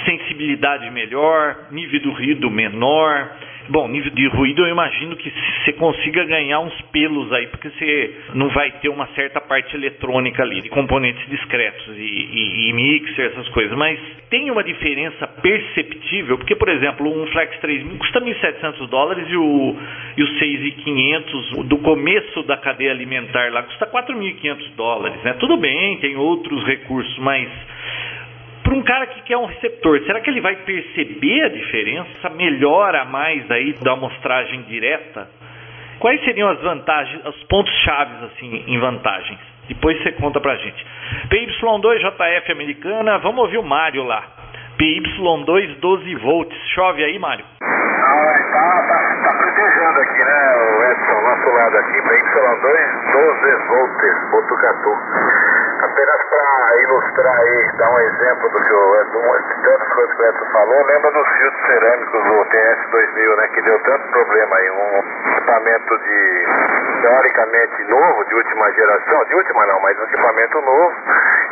sensibilidade melhor, nível do ruído menor, Bom, nível de ruído eu imagino que você consiga ganhar uns pelos aí, porque você não vai ter uma certa parte eletrônica ali, de componentes discretos e, e, e mixer, essas coisas. Mas tem uma diferença perceptível, porque, por exemplo, um Flex 3000 custa 1.700 dólares e o, e o 6.500 do começo da cadeia alimentar lá custa 4.500 dólares. Né? Tudo bem, tem outros recursos, mas para um cara que quer um receptor, será que ele vai perceber a diferença? Melhora mais aí da amostragem direta? Quais seriam as vantagens, os pontos chaves assim em vantagens? Depois você conta pra gente. PY2JF americana, vamos ouvir o Mário lá. PY2 12 volts. Chove aí, Mário? É, tá, tá, tá aqui, né, o Edson, nosso lado aqui. PY2 12 volts, Botucatu. Apenas para ilustrar aí, dar um exemplo do que o de tantas coisas que o Edson falou, lembra dos filtros cerâmicos do TS2000, né, que deu tanto problema aí, um equipamento de teoricamente novo, de última geração, de última não, mas um equipamento novo,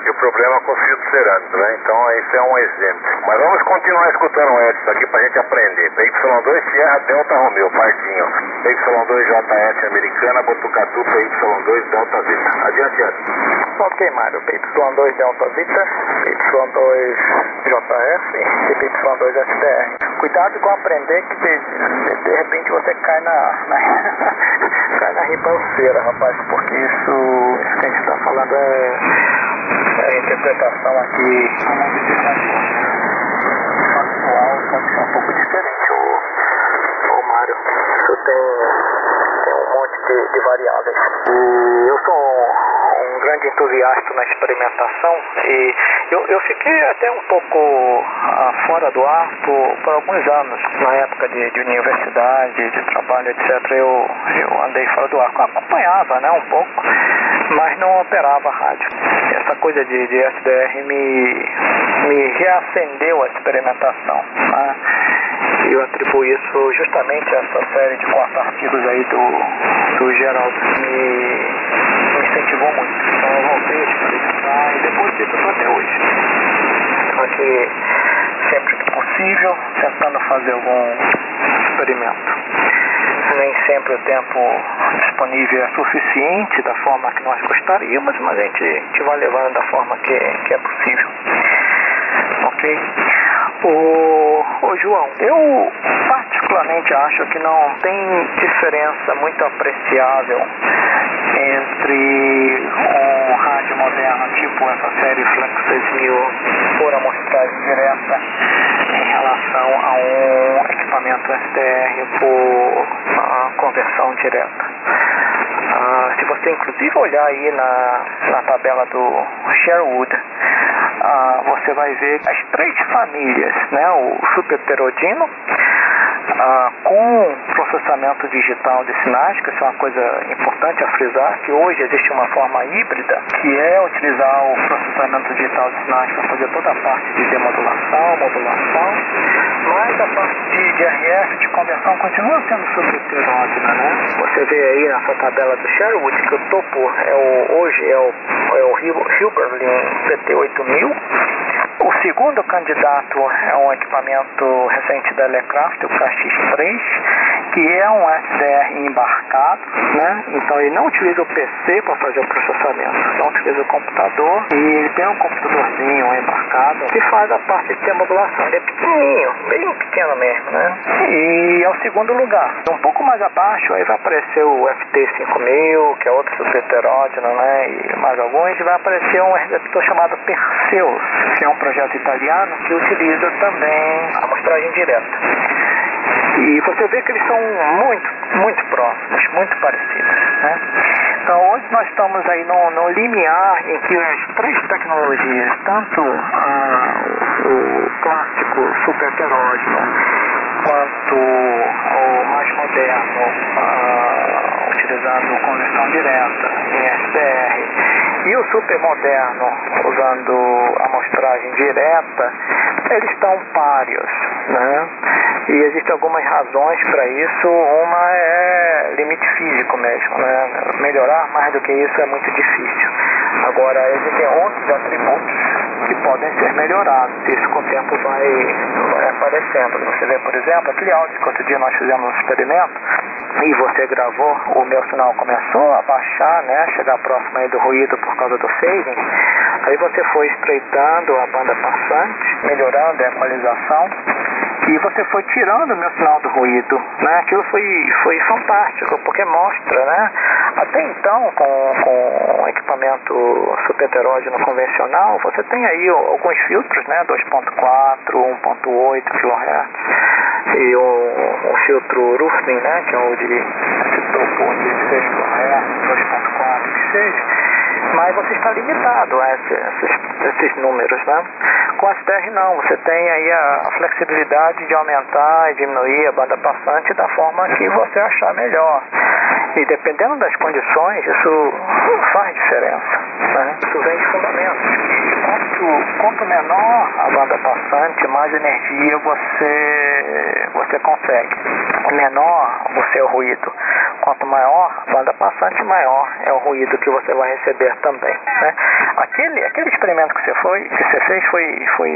e o problema com filtros cerâmicos, né? Então esse é um exemplo. Mas vamos continuar escutando o Edson aqui para a gente aprender. PY2 Sierra Delta Romeo, parquinho. PY2 JS americana, Botucatu, PY2 Delta Vita. Adiante, Edson. Ok, Mário. PY2 Delta Vita, PY2 JF e PY2 SDR. Cuidado com aprender que de, de, repente você cai na, na cai na ribanceira, rapaz, porque isso, isso que a gente está falando é, é interpretação aqui. Factual pode ser um pouco diferente, tem, tem um monte de, de variáveis. E eu sou um, grande entusiasta na experimentação e eu, eu fiquei até um pouco uh, fora do ar por, por, alguns anos, na época de, de universidade, de trabalho, etc. Eu, eu andei fora do ar. Acompanhava né, um pouco, mas não operava rádio. Essa coisa de, de SDR me, me reacendeu a experimentação. Né? Eu atribuo isso justamente a essa série de quatro artigos aí do, do Geraldo que me, me incentivou muito. Então eu voltei a experimentar e depois disso estou até hoje. Só que sempre que possível, tentando fazer algum experimento. Nem sempre o tempo disponível é suficiente da forma que nós gostaríamos, mas a gente, a gente vai levando da forma que, que é possível. Ok? O, o João, eu particularmente acho que não tem diferença muito apreciável entre um rádio moderno tipo essa série Flex 6000 por amostragem direta em relação a um equipamento SDR por uh, conversão direta. Uh, se você inclusive olhar aí na, na tabela do Sherwood, uh, você vai ver as três famílias, né? o superterodino, ah, com processamento digital de sinais, que isso é uma coisa importante a frisar, que hoje existe uma forma híbrida, que é utilizar o processamento digital de sinais para fazer toda a parte de demodulação, modulação, mas a parte de, RF, de conversão, continua sendo subheterógena, né? Você vê aí nessa tabela do Sherwood que o topo é o, hoje é o, é o Hilberlin PT8000, o segundo candidato é um equipamento recente da Elecraft, o KX3, que é um SDR embarcado, né? Então ele não utiliza o PC para fazer o processamento, não utiliza o computador e ele tem um computadorzinho embarcado que faz a parte de modulação. Ele é pequenininho, bem pequeno mesmo, né? E é o segundo lugar. Um pouco mais abaixo aí vai aparecer o FT5000, que é outro subheterógeno, né? E mais alguns. E vai aparecer um receptor chamado Perseus, que é um projeto italiano que utiliza também a amostragem direta. E você vê que eles são muito, muito próximos, muito parecidos. Né? Então hoje nós estamos aí no, no limiar em que as três tecnologias, tanto ah, o, clássico superheterógeno quanto o mais moderno, ah, utilizando conversão direta em SDR, e o supermoderno usando amostragem direta, eles estão páreos, né? E existem algumas razões para isso. Uma é limite físico mesmo, né? Melhorar mais do que isso é muito difícil. Agora, existem outros atributos que podem ser melhorados. Isso com o tempo vai, aparecendo. Você vê, por exemplo, aquele áudio que outro dia nós fizemos um experimento e você gravou, o meu sinal começou a baixar, né? Chegar próximo aí do ruído por causa do fading. Aí você foi estreitando a banda passante, melhorando a equalização e você foi tirando o meu sinal do ruído, né? Aquilo foi, foi fantástico, porque mostra, né? Até então, com, com equipamento superheterógeno convencional, você tem aí alguns filtros, né? 2.4, 1.8 kHz e um, um filtro Rufin, né? Que é o de esse topo de 6 kHz, 2.4, que seja mas você está limitado a esses, esses, esses números, né? Com a SDR não, você tem aí a flexibilidade de aumentar e diminuir a banda passante da forma que você achar melhor. E dependendo das condições, isso faz diferença. Né? Isso vem de fundamentos. Quanto, menor a banda passante, mais energia você, você consegue. Menor o seu ruído. Quanto maior a banda passante, maior é o ruído que você vai receber também. Né? Aquele, aquele experimento que você, foi, que você fez foi, foi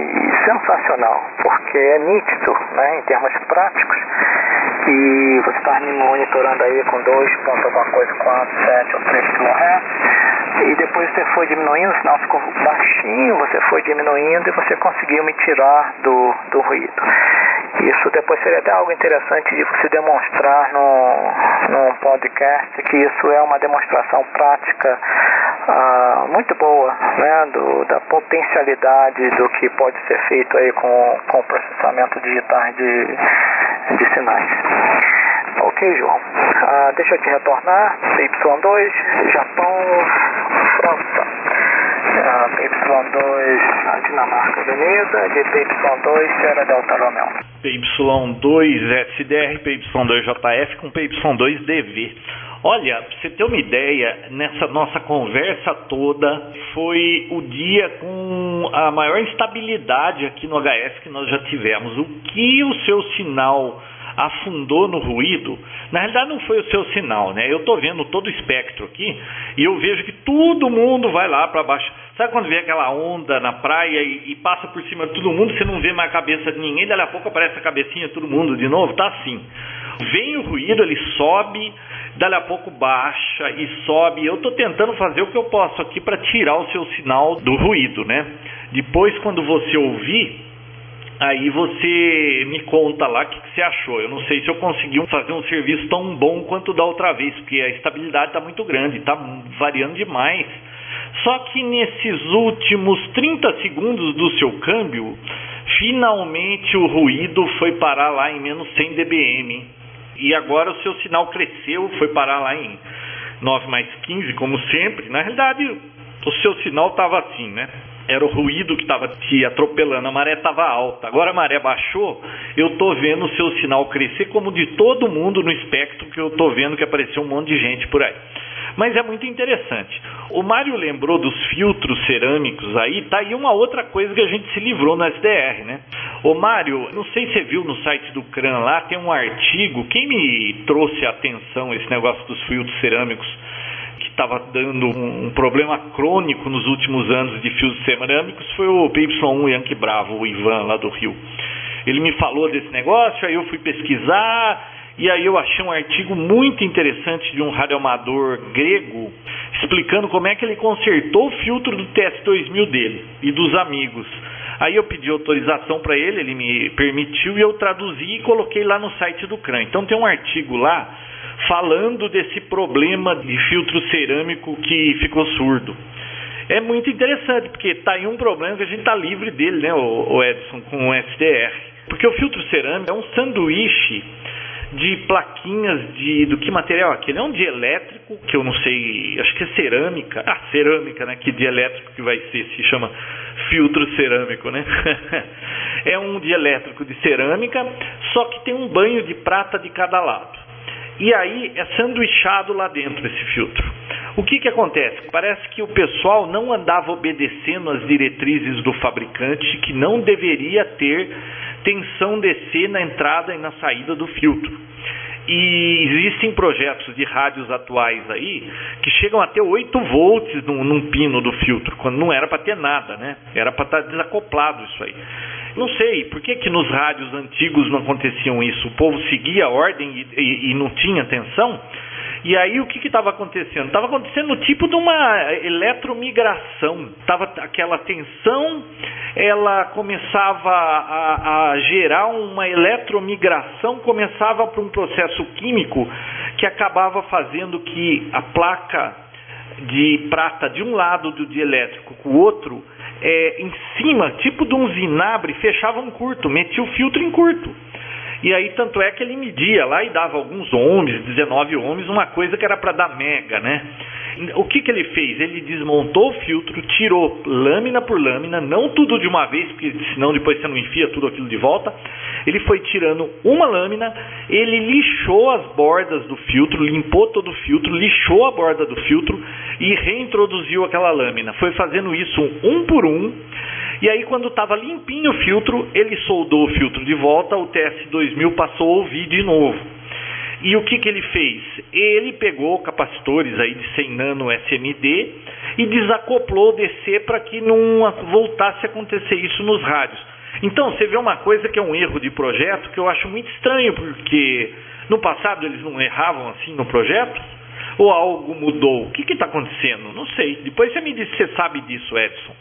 sensacional, porque é nítido né, em termos práticos e você está me monitorando aí com 2 ponto alguma coisa, 4, 7 ou 3 kHz e depois você foi diminuindo, o sinal ficou baixinho, você foi diminuindo e você conseguiu me tirar do, do ruído. Isso depois seria até algo interessante de você demonstrar num podcast, que isso é uma demonstração prática ah, muito boa, né, do, da potencialidade do que pode ser feito aí com, com o processamento digital de, de sinais. Ok, João. Ah, deixa eu te retornar. PY2, Japão, França. Ah, PY2, Dinamarca, Avenida, de PY2, Sierra Delta Romeo. PY2 SDR, PY2JF com PY2DV. Olha, pra você ter uma ideia, nessa nossa conversa toda foi o dia com a maior instabilidade aqui no HS que nós já tivemos. O que o seu sinal afundou no ruído, na realidade não foi o seu sinal, né? Eu estou vendo todo o espectro aqui e eu vejo que todo mundo vai lá para baixo. Sabe quando vê aquela onda na praia e, e, passa por cima de todo mundo, você não vê mais a cabeça de ninguém, dali a pouco aparece a cabecinha de todo mundo de novo? Tá assim. Vem o ruído, ele sobe, dali a pouco baixa e sobe. Eu estou tentando fazer o que eu posso aqui para tirar o seu sinal do ruído, né? Depois, quando você ouvir, Aí você me conta lá o que, que, você achou. Eu não sei se eu consegui fazer um serviço tão bom quanto da outra vez, porque a estabilidade está muito grande, está variando demais. Só que nesses últimos 30 segundos do seu câmbio, finalmente o ruído foi parar lá em menos 100 dBm. E agora o seu sinal cresceu, foi parar lá em 9 mais 15, como sempre. Na realidade, o seu sinal estava assim, né? era o ruído que estava te atropelando, a maré estava alta. Agora a maré baixou, eu estou vendo o seu sinal crescer como de todo mundo no espectro que eu estou vendo que apareceu um monte de gente por aí. Mas é muito interessante. O Mário lembrou dos filtros cerâmicos aí, tá aí uma outra coisa que a gente se livrou no SDR, né? Ô Mário, não sei se você viu no site do CRAN lá, tem um artigo, quem me trouxe a atenção esse negócio dos filtros cerâmicos que estava dando um, um, problema crônico nos últimos anos de fios cerâmicos foi o PY1 Yankee Bravo, o Ivan lá do Rio. Ele me falou desse negócio, aí eu fui pesquisar e aí eu achei um artigo muito interessante de um radioamador grego explicando como é que ele consertou o filtro do TS2000 dele e dos amigos. Aí eu pedi autorização para ele, ele me permitiu e eu traduzi e coloquei lá no site do CRAN. Então tem um artigo lá falando desse problema de filtro cerâmico que ficou surdo. É muito interessante, porque está aí um problema que a gente está livre dele, né, o Edson, com o SDR. Porque o filtro cerâmico é um sanduíche de plaquinhas de do que material aquele? É um dielétrico, que eu não sei, acho que é cerâmica. Ah, cerâmica, né? Que dielétrico que vai ser? Se chama filtro cerâmico, né? é um dielétrico de cerâmica, só que tem um banho de prata de cada lado. E aí é sanduichado lá dentro esse filtro. O que, que acontece? Parece que o pessoal não andava obedecendo as diretrizes do fabricante que não deveria ter tensão DC na entrada e na saída do filtro. E existem projetos de rádios atuais aí que chegam a ter 8 volts num, num pino do filtro, quando não era para ter nada, né? Era para estar tá desacoplado isso aí. Não sei, por que, que nos rádios antigos não aconteciam isso? O povo seguia a ordem e, e, e não tinha tensão? E aí o que estava acontecendo? Estava acontecendo o tipo de uma eletromigração. Tava aquela tensão, ela começava a, a gerar uma eletromigração, começava por um processo químico que acabava fazendo que a placa de prata de um lado do dielétrico com o outro é, em cima, tipo de um zinabre, fechava um curto, metia o filtro em curto. E aí, tanto é que ele media lá e dava alguns ohms, 19 ohms, uma coisa que era para dar mega, né? O que, que ele fez? Ele desmontou o filtro, tirou lâmina por lâmina, não tudo de uma vez, porque senão depois você não enfia tudo aquilo de volta. Ele foi tirando uma lâmina, ele lixou as bordas do filtro, limpou todo o filtro, lixou a borda do filtro e reintroduziu aquela lâmina. Foi fazendo isso um por um. E aí, quando estava limpinho o filtro, ele soldou o filtro de volta, o TS2000 passou a ouvir de novo. E o que, que ele fez? Ele pegou capacitores aí de 100 nano SMD e desacoplou o DC para que não voltasse a acontecer isso nos rádios. Então, você vê uma coisa que é um erro de projeto que eu acho muito estranho, porque no passado eles não erravam assim no projeto. Ou algo mudou? O que está acontecendo? Não sei. Depois você me diz se você sabe disso, Edson.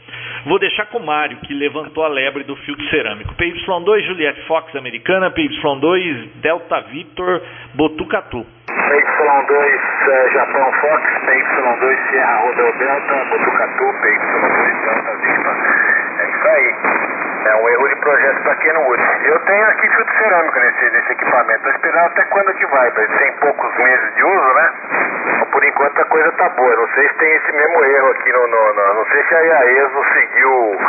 Vou deixar com o Mário, que levantou a lebre do filtro cerâmico. PY2 Juliette Fox americana, PY2 Delta Victor Botucatu. PY2 é, Japão Fox, PY2 Sierra Rodel Delta, Botucatu, PY2 Delta Victor. Isso aí. É um erro de projeto para quem não usa. Eu tenho aqui filtro cerâmico nesse, nesse equipamento. Estou esperando até quando que vai. Tem poucos meses de uso, né? Por enquanto a coisa tá boa. Não sei se tem esse mesmo erro aqui no. no, no não sei se a IAESO seguiu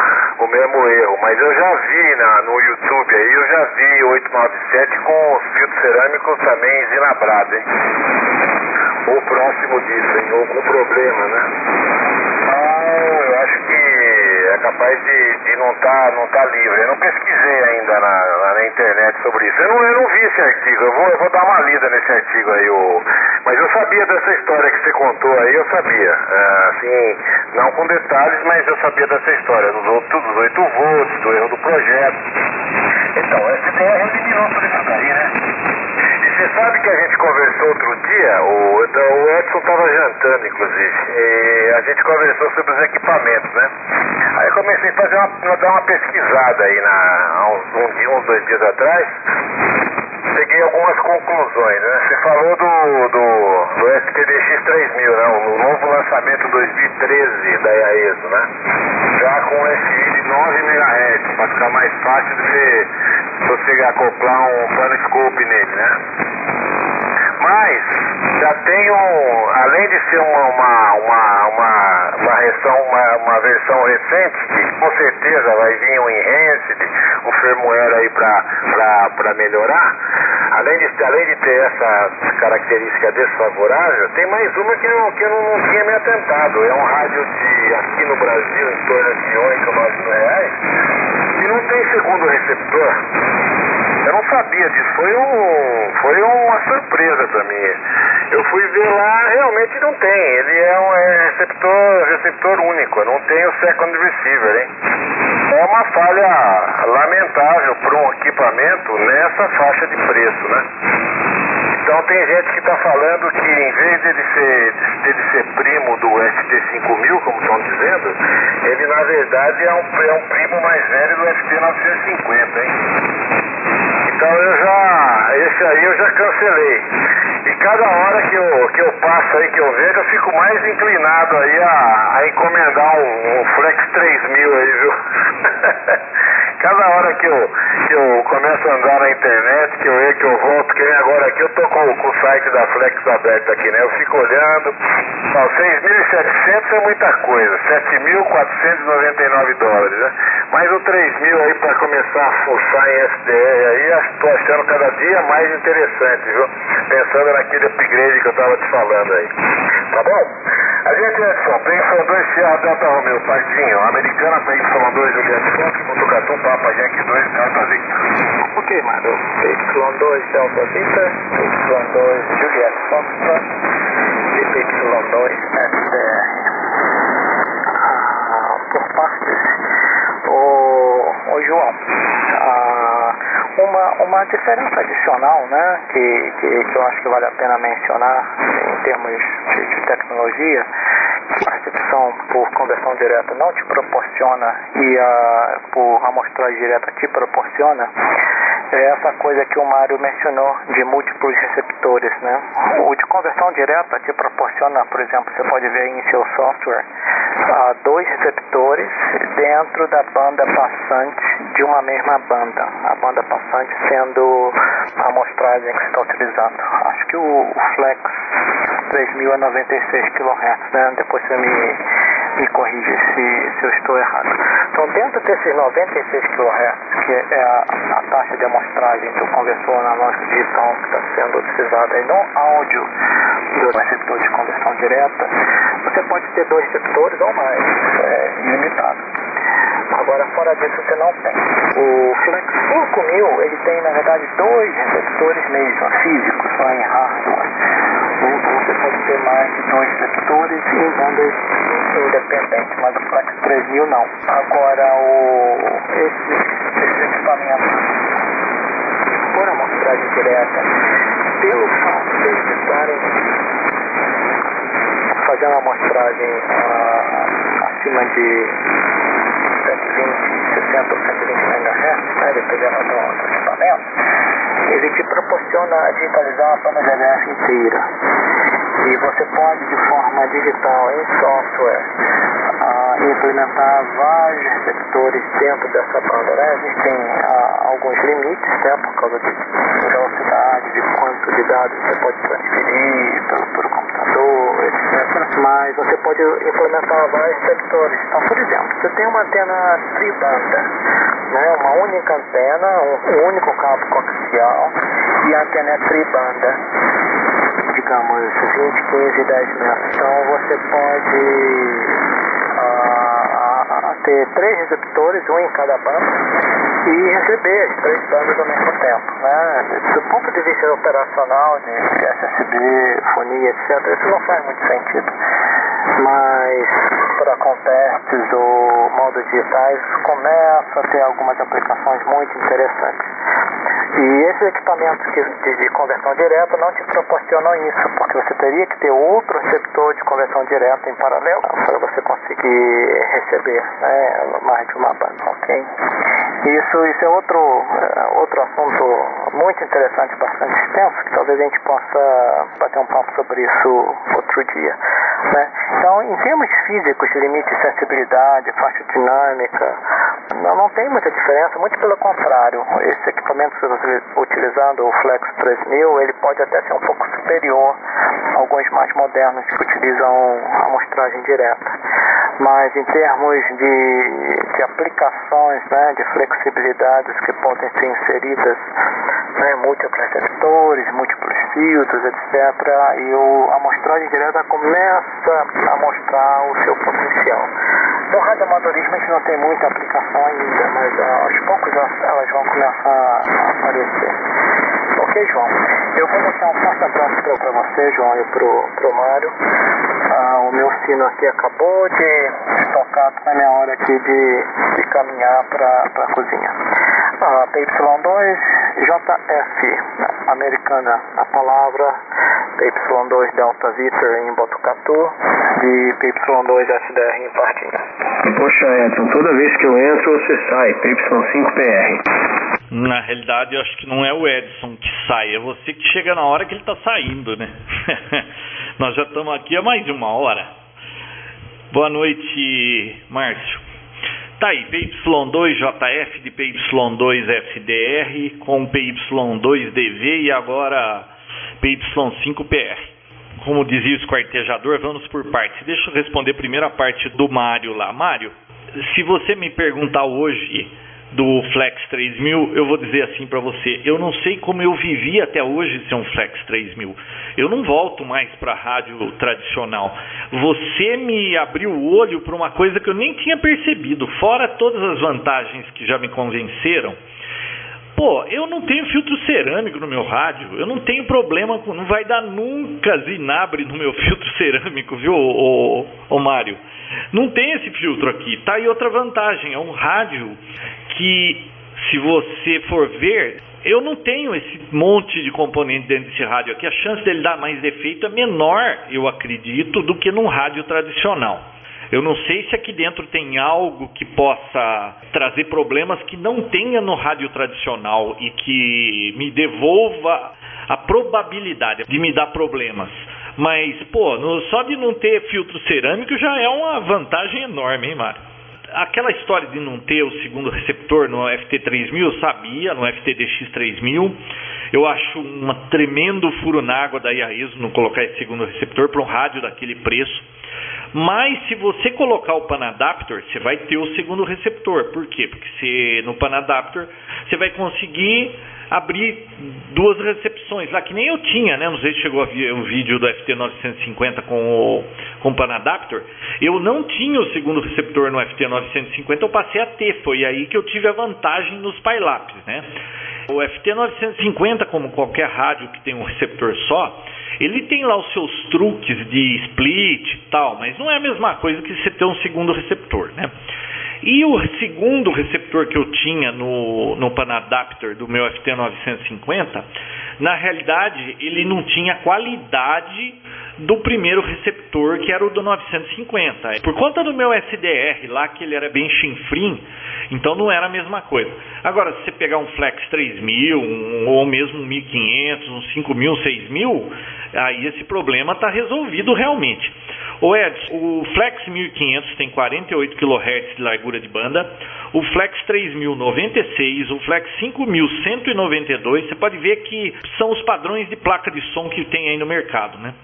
o mesmo erro, mas eu já vi na, no YouTube aí, eu já vi 897 com os filtros cerâmicos também zinabrados, hein? Ou próximo disso, hein? Ou com problema, né? Então, eu acho que é capaz de, de não estar tá, não tá livre. Eu não pesquisei ainda na, na, internet sobre isso. Eu não, eu não vi esse artigo, eu vou, eu vou dar uma lida nesse artigo aí. Mas eu sabia dessa história que você contou aí, eu sabia. É, assim, não com detalhes, mas eu sabia dessa história, dos, outros, dos 8 volts, do erro do projeto. Então, o SDR eliminou tudo isso daí, né? Você sabe que a gente conversou outro dia, o, o Edson estava jantando, inclusive, e a gente conversou sobre os equipamentos, né? Aí comecei a fazer uma, dar uma pesquisada aí na, há uns, um uns dois dias atrás, peguei algumas conclusões, né? Você falou do, do, do STDX 3000, né? O novo lançamento 2013 da IAESO, né? Já com FI de 9 MHz, para ficar mais fácil de você, você acoplar um panoscope nele, né? Mas já tem um, além de ser uma, uma, uma, uma, uma, versão, uma, uma versão recente, que com certeza vai vir um enhanced, um firmware aí para melhorar, além de, além de ter essa característica desfavorável, tem mais uma que eu, que eu não, tinha me atentado. É um rádio de, aqui no Brasil, em torno de 8 ou 9 mil reais, e não tem segundo receptor. Eu não sabia disso, foi, um, foi uma surpresa para mim. Eu fui ver lá, realmente não tem. Ele é um é receptor, receptor único, não tem o second receiver, hein? É uma falha lamentável para um equipamento nessa faixa de preço, né? Então tem gente que está falando que em vez dele ser, dele ser primo do ST5000, como estão dizendo, ele na verdade é um, é um primo mais velho do ST950, hein? Então eu já, esse aí eu já cancelei. E cada hora que eu, que eu passo aí, que eu vejo, eu fico mais inclinado aí a, a encomendar um, um Flex 3000 aí, viu? cada hora que eu, que eu começo a andar na internet, que eu vejo que eu volto, que agora aqui, eu tô com, com o site da Flex aberto aqui, né? Eu fico olhando, ó, 6.700 é muita coisa, 7.499 dólares, né? Mais o 3.000 aí para começar a fuçar em SDR aí, estou achando cada dia mais interessante, viu? Pensando naquele upgrade que eu estava te falando aí. Tá bom? A gente, Edson, PY2 Sierra Delta Romeo, Pardinho, Americana, PY2 Juliette Fox, Mutucatu, Papa Yankee 2 Delta Victor. Ok, mano. PY2 Delta Victor, PY2 Juliette Fox e PY2 SDR. Ah, por partes, o, o João, ah, uma, uma diferença adicional né, que, que, que, eu acho que vale a pena mencionar em termos de, de tecnologia, que a recepção por conversão direta não te proporciona e a, por amostragem direta te proporciona, é essa coisa que o Mário mencionou de múltiplos receptores. Né? O de conversão direta te proporciona, por exemplo, você pode ver em seu software, uh, dois receptores dentro da banda passante de uma mesma banda. A banda passante sendo a amostragem que está utilizando. Acho que o, o Flex 3000 é 96 kHz, né? Depois você me, me corrige se, se eu estou errado. Então, dentro desses 96 kHz, que é a, a taxa de amostragem do conversor analógico digital que está sendo utilizado aí no áudio do receptor de conversão direta, você pode ter dois receptores ou mais, é ilimitado. Agora, fora disso, você não tem. O Flex 5000, ele tem, na verdade, dois receptores mesmo, físicos, lá em hardware. Ou você pode ter mais de dois receptores em bandas independentes, mas o Flex 3000 não. Agora, o, esses, esses equipamentos por amostragem direta, pelo fato de eles estarem fazendo uma amostragem uh, acima de 120, 60 ou 120 MHz, né, dependendo do, do equipamento, ele te proporciona a digitalizar a banda GHF inteira. E você pode, de forma digital, em software, uh, implementar vários receptores dentro dessa banda. Né? Existem uh, alguns limites, né, por causa de velocidade, de quanto de dados você pode transferir pelo, pelo computador, etc. Mas você pode implementar vários receptores. Então, por exemplo, você tem uma antena tribanda, né, uma única antena, um, um único cabo coaxial e a antena é tribanda digamos 20, 15, 10 metros. Então você pode ter três receptores, um em cada banda, e receber as três bandas ao mesmo tempo. Né? Do ponto de vista operacional, de SSB, fonia, etc., isso não faz muito sentido. Mas para contextos ou modos digitais começa a ter algumas aplicações muito interessantes. E esses equipamentos de, de, conversão direta não te proporcionam isso, porque você teria que ter outro receptor de conversão direta em paralelo para você conseguir receber né, mais de uma banda, ok? Isso, isso é outro, é, outro assunto muito interessante, bastante extenso, que talvez a gente possa bater um papo sobre isso outro dia. Né? Então, em termos físicos, limite de sensibilidade, faixa dinâmica, não, não tem muita diferença, muito pelo contrário. Esse equipamento que você está utilizando, o Flex 3000, ele pode até ser um pouco superior a alguns mais modernos que utilizam amostragem direta. Mas em termos de, de aplicações, né, de flexibilidades que podem ser inseridas, né, múltiplos receptores, múltiplos filtros, etc., e a amostragem direta começa a mostrar o seu potencial. No radioamadorismo a gente não tem muita aplicação ainda, mas aos poucos elas vão começar a aparecer. Ok, João? Eu vou deixar um forte abraço para você, João, e pro, pro Mário. Uh, o meu sino aqui acabou de tocar, tá na minha hora aqui de, de caminhar para a cozinha. Uh, PY2, JF, americana, a palavra PY2 Delta Victor em Botucatu, de PY2 SDR em Partinha. Poxa, Edson, toda vez que eu entro você sai, PY5PR. Na realidade, eu acho que não é o Edson que sai, é você que chega na hora que ele está saindo, né? Nós já estamos aqui há mais de uma hora. Boa noite, Márcio. Tá aí, PY2JF de PY2FDR com PY2DV e agora PY5PR como dizia o esquartejador, vamos por partes. Deixa eu responder primeiro a parte do Mário lá. Mário, se você me perguntar hoje do Flex 3000, eu vou dizer assim para você, eu não sei como eu vivi até hoje sem um Flex 3000. Eu não volto mais para a rádio tradicional. Você me abriu o olho para uma coisa que eu nem tinha percebido, fora todas as vantagens que já me convenceram Pô, eu não tenho filtro cerâmico no meu rádio, eu não tenho problema com. Não vai dar nunca zinabre no meu filtro cerâmico, viu, ô, ô, ô Mário? Não tem esse filtro aqui. Tá aí outra vantagem, é um rádio que, se você for ver, eu não tenho esse monte de componente dentro desse rádio aqui. A chance dele dar mais defeito é menor, eu acredito, do que num rádio tradicional. Eu não sei se aqui dentro tem algo que possa trazer problemas que não tenha no rádio tradicional e que me devolva a probabilidade de me dar problemas. Mas, pô, no, só de não ter filtro cerâmico já é uma vantagem enorme, hein, Mário? Aquela história de não ter o segundo receptor no FT3000, eu sabia, no FTDX3000. Eu acho um tremendo furo na água da IAESO não colocar esse segundo receptor para um rádio daquele preço. Mas se você colocar o Panadaptor, você vai ter o segundo receptor. Por quê? Porque no Panadaptor você vai conseguir abrir duas recepções lá, que nem eu tinha, né? Não sei se chegou a ver um vídeo do FT950 com o, com o. Eu não tinha o segundo receptor no FT950, eu passei a ter. Foi aí que eu tive a vantagem nos Pylaps, né? O FT950, como qualquer rádio que tem um receptor só, ele tem lá os seus truques de split e tal, mas não é a mesma coisa que você ter um segundo receptor, né? E o segundo receptor que eu tinha no, no Panadapter do meu FT950, na realidade ele não tinha qualidade do primeiro receptor, que era o do 950. Por conta do meu SDR lá, que ele era bem chinfrim, então não era a mesma coisa. Agora, se você pegar um Flex 3000, um, ou mesmo um 1500, um 5000, um 6000, aí esse problema está resolvido realmente. O Edson, o Flex 1500 tem 48 kHz de largura de banda, o Flex 3000 96, o Flex 5000 192, você pode ver que são os padrões de placa de som que tem aí no mercado, né?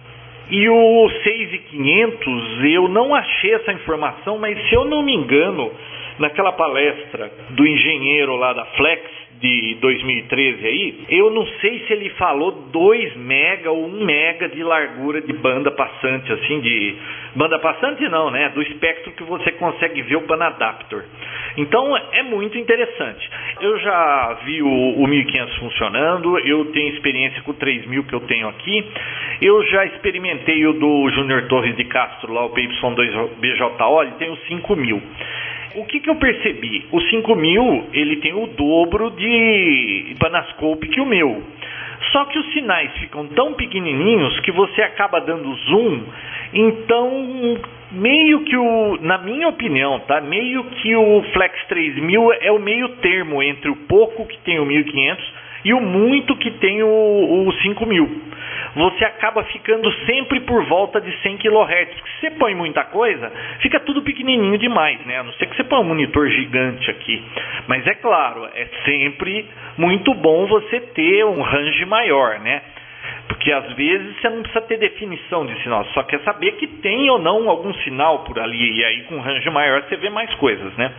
E o 6500, eu não achei essa informação, mas se eu não me engano, naquela palestra do engenheiro lá da Flex de 2013 aí, eu não sei se ele falou 2 mega ou 1 mega de largura de banda passante, assim, de banda passante não, né, do espectro que você consegue ver o Panadaptor. Então é muito interessante. Eu já vi o, o 1500 funcionando, eu tenho experiência com o 3000 que eu tenho aqui, eu já experimentei o do Júnior Torres de Castro lá, o PY2BJO, ele tem o 5000 o que, que eu percebi? O 5000 ele tem o dobro de Panascope que o meu. Só que os sinais ficam tão pequenininhos que você acaba dando zoom. Então, meio que o, na minha opinião, tá? Meio que o Flex 3000 é o meio termo entre o pouco que tem o 1500 e o muito que tem o, o 5000 você acaba ficando sempre por volta de 100 kHz. Porque se você põe muita coisa, fica tudo pequenininho demais, né? A não ser que você põe um monitor gigante aqui. Mas é claro, é sempre muito bom você ter um range maior, né? Porque às vezes você não precisa ter definição de sinal, só quer saber que tem ou não algum sinal por ali. E aí com range maior você vê mais coisas, né?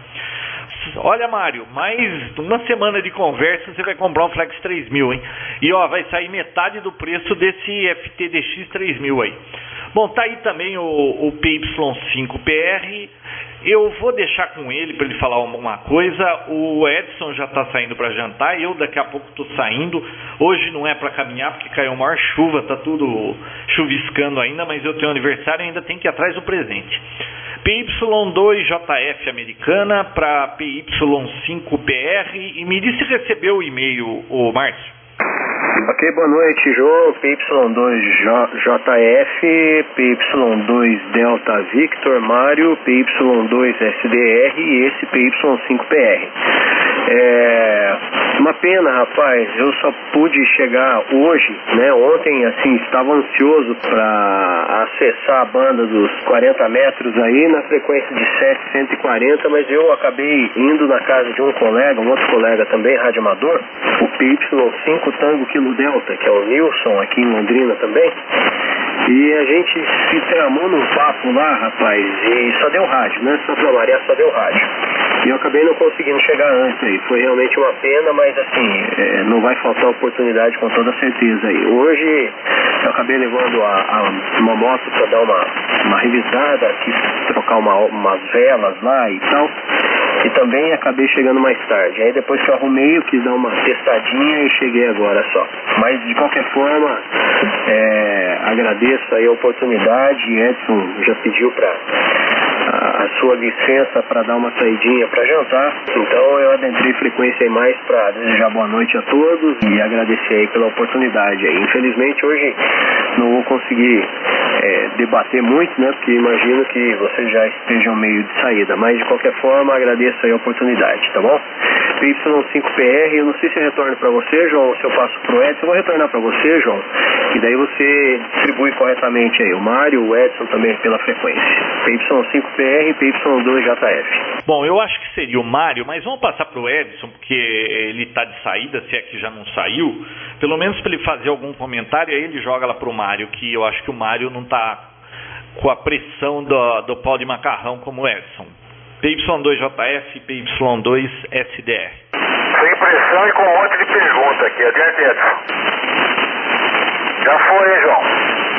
Olha, Mário, mais uma semana de conversa você vai comprar um Flex 3000, hein? E ó, vai sair metade do preço desse FTDX 3000 aí. Bom, tá aí também o, o PY5PR. Eu vou deixar com ele para ele falar uma coisa. O Edson já está saindo para jantar. Eu daqui a pouco estou saindo. Hoje não é para caminhar porque caiu maior chuva, tá tudo chuviscando ainda. Mas eu tenho aniversário e ainda tem que ir atrás do presente. PY2JF americana para PY5PR e me disse se recebeu o e-mail, o Márcio. Ok, boa noite, João. PY2JF, PY2 Delta Victor Mário, PY2SDR e esse PY5PR. É uma pena, rapaz. Eu só pude chegar hoje, né? Ontem, assim, estava ansioso para acessar a banda dos 40 metros aí na frequência de 740, mas eu acabei indo na casa de um colega, um outro colega também, rádio amador, o PY5 Tango Kilo Delta, que é o Nilson, aqui em Londrina também. E a gente se tramou num papo lá, rapaz, e só deu rádio, né? Só pra variar, só deu rádio. E eu acabei não conseguindo chegar antes aí. Foi realmente uma pena, mas assim, é, não vai faltar oportunidade com toda certeza aí. Hoje eu acabei levando a, a uma moto para dar uma, uma revisada, quis trocar uma, umas velas lá e tal. E também acabei chegando mais tarde. Aí depois que eu arrumei, eu quis dar uma testadinha e cheguei agora só. Mas de qualquer forma, é, agradeço aí a oportunidade. Edson já pediu para a sua licença para dar uma saidinha para jantar. Então eu adentrei frequência aí mais para desejar boa noite a todos e agradecer aí pela oportunidade. Infelizmente hoje não vou conseguir é, debater muito, né? Porque imagino que vocês já estejam meio de saída. Mas de qualquer forma agradeço aí a oportunidade, tá bom? PY5PR, eu não sei se eu retorno para você, João, ou se eu passo pro Edson, eu vou retornar para você, João. E daí você distribui corretamente aí o Mário, o Edson também pela frequência. PY5PR e PY2JF. Bom, eu acho que seria o Mário, mas vamos passar pro Edson, porque ele está de saída, se é que já não saiu. Pelo menos para ele fazer algum comentário, aí ele joga lá pro Mário, que eu acho que o Mário não está com a pressão do, do pau de macarrão como o Edson. PY2JF, PY2SDR. Sem pressão e com um monte de pergunta aqui. Adiante, Edson. Já foi, hein, João?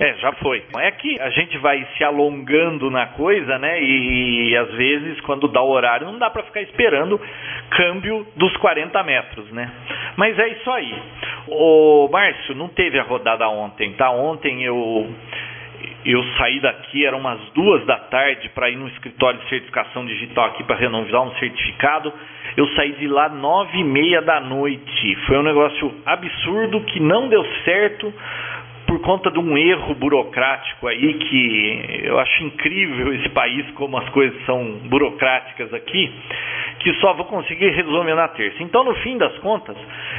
É, já foi. É que a gente vai se alongando na coisa, né? E, e às vezes, quando dá o horário, não dá para ficar esperando câmbio dos 40 metros, né? Mas é isso aí. O Márcio, não teve a rodada ontem, tá? Ontem eu Eu saí daqui, eram umas duas da tarde, para ir no escritório de certificação digital aqui para renovar um certificado. Eu saí de lá nove e meia da noite. Foi um negócio absurdo que não deu certo por conta de um erro burocrático aí que eu acho incrível esse país como as coisas são burocráticas aqui, que só vou conseguir resolver na terça. Então, no fim das contas,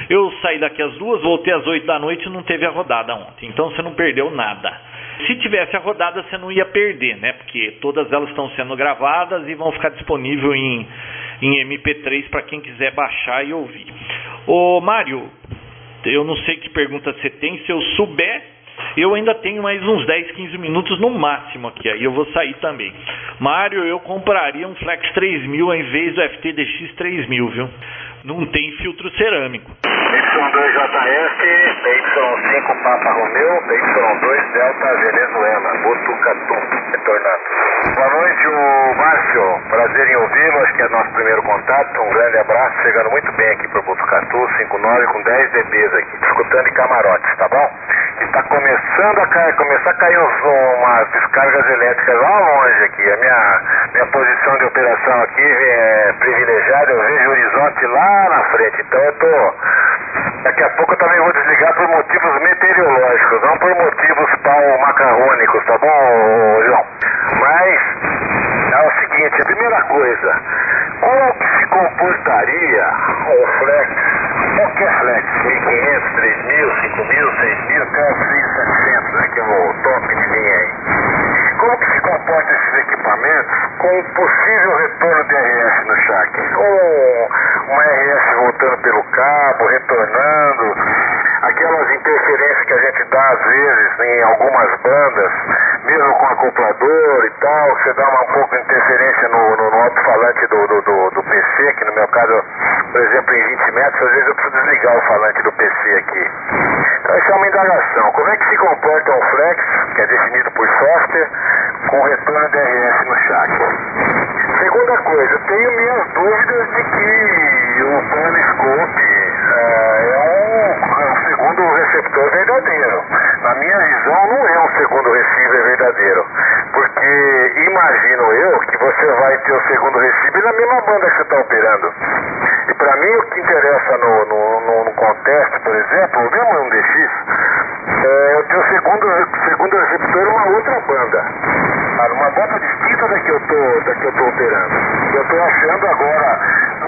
eu saí daqui às duas, voltei às oito da noite e não teve a rodada ontem. Então, você não perdeu nada. Se tivesse a rodada, você não ia perder, né? Porque todas elas estão sendo gravadas e vão ficar disponível em, em MP3 para quem quiser baixar e ouvir. Ô, Mário, eu não sei que pergunta você tem, se eu souber, eu ainda tenho mais uns 10, 15 minutos no máximo aqui, aí eu vou sair também. Mário, eu compraria um Flex 3000 em vez do FTDX 3000, viu? Não tem filtro cerâmico. Y2JF, PY5 Papa Romeu, PY2 Delta Venezuela, Botucatu, retornando. Boa noite, o Márcio, prazer em ouvi-lo, acho que é nosso primeiro contato, um grande abraço, chegando muito bem aqui para Botucatu, 59 com 10 dBs aqui, escutando em camarotes, tá bom? Está começando a cair, começar a cair umas descargas elétricas lá longe aqui. A minha, minha posição de operação aqui é privilegiada, eu vejo o horizonte lá na frente. Então eu tô. Daqui a pouco eu também vou desligar por motivos meteorológicos, não por motivos pau macarrônicos, tá bom, João? Mas é o seguinte, a primeira coisa, como que se comportaria um flex, qualquer flex, 1500, 3000, 5000, 6000, até 6700, né, que é o top de linha aí. Como que se comporta esses equipamentos com o possível retorno de RF no chac? Um, uma RF voltando pelo cabo, retornando, aquelas interferências que a gente dá às vezes em algumas bandas, mesmo com acoplador e tal, você dá uma um pouco de interferência no, no, no alto-falante do, do, do, do, PC, que no meu caso, por exemplo, em 20 metros, às vezes eu preciso desligar o falante do PC aqui. Então isso é uma indagação. Como é que se comporta um flex, que é definido por software, com retorno de RF no chat? Segunda coisa, tenho minhas dúvidas de que o Planescope é, um, um segundo receptor verdadeiro. Na minha visão, não é um segundo receiver verdadeiro. Porque imagino eu que você vai ter o segundo receiver na mesma banda que você está operando. E para mim, o que interessa no, no, no, no por exemplo, o mesmo um DX, é eu ter o segundo, segundo receptor uma outra banda. Uma banda distinta da que eu tô operando. Eu estou achando agora,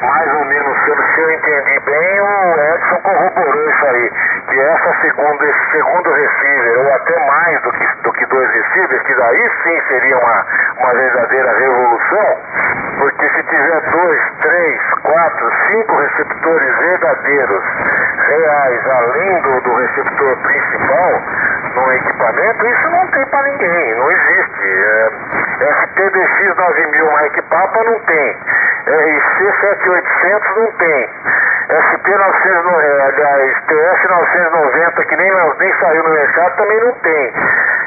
mais ou menos, se eu entendi bem, o Edson corroborou isso aí, que essa segunda, esse segundo receiver, ou até mais do que, do que dois receivers, que daí sim seria uma, uma verdadeira revolução, porque se tiver dois, três, quatro, cinco receptores verdadeiros, reais, além do, do receptor principal, no equipamento, isso não tem para ninguém, não existe. É, FTDX 9000 Mike Papa não tem. RC 7800 não tem. SP 990, aliás, TS 990 que nem, nem saiu no mercado também não tem.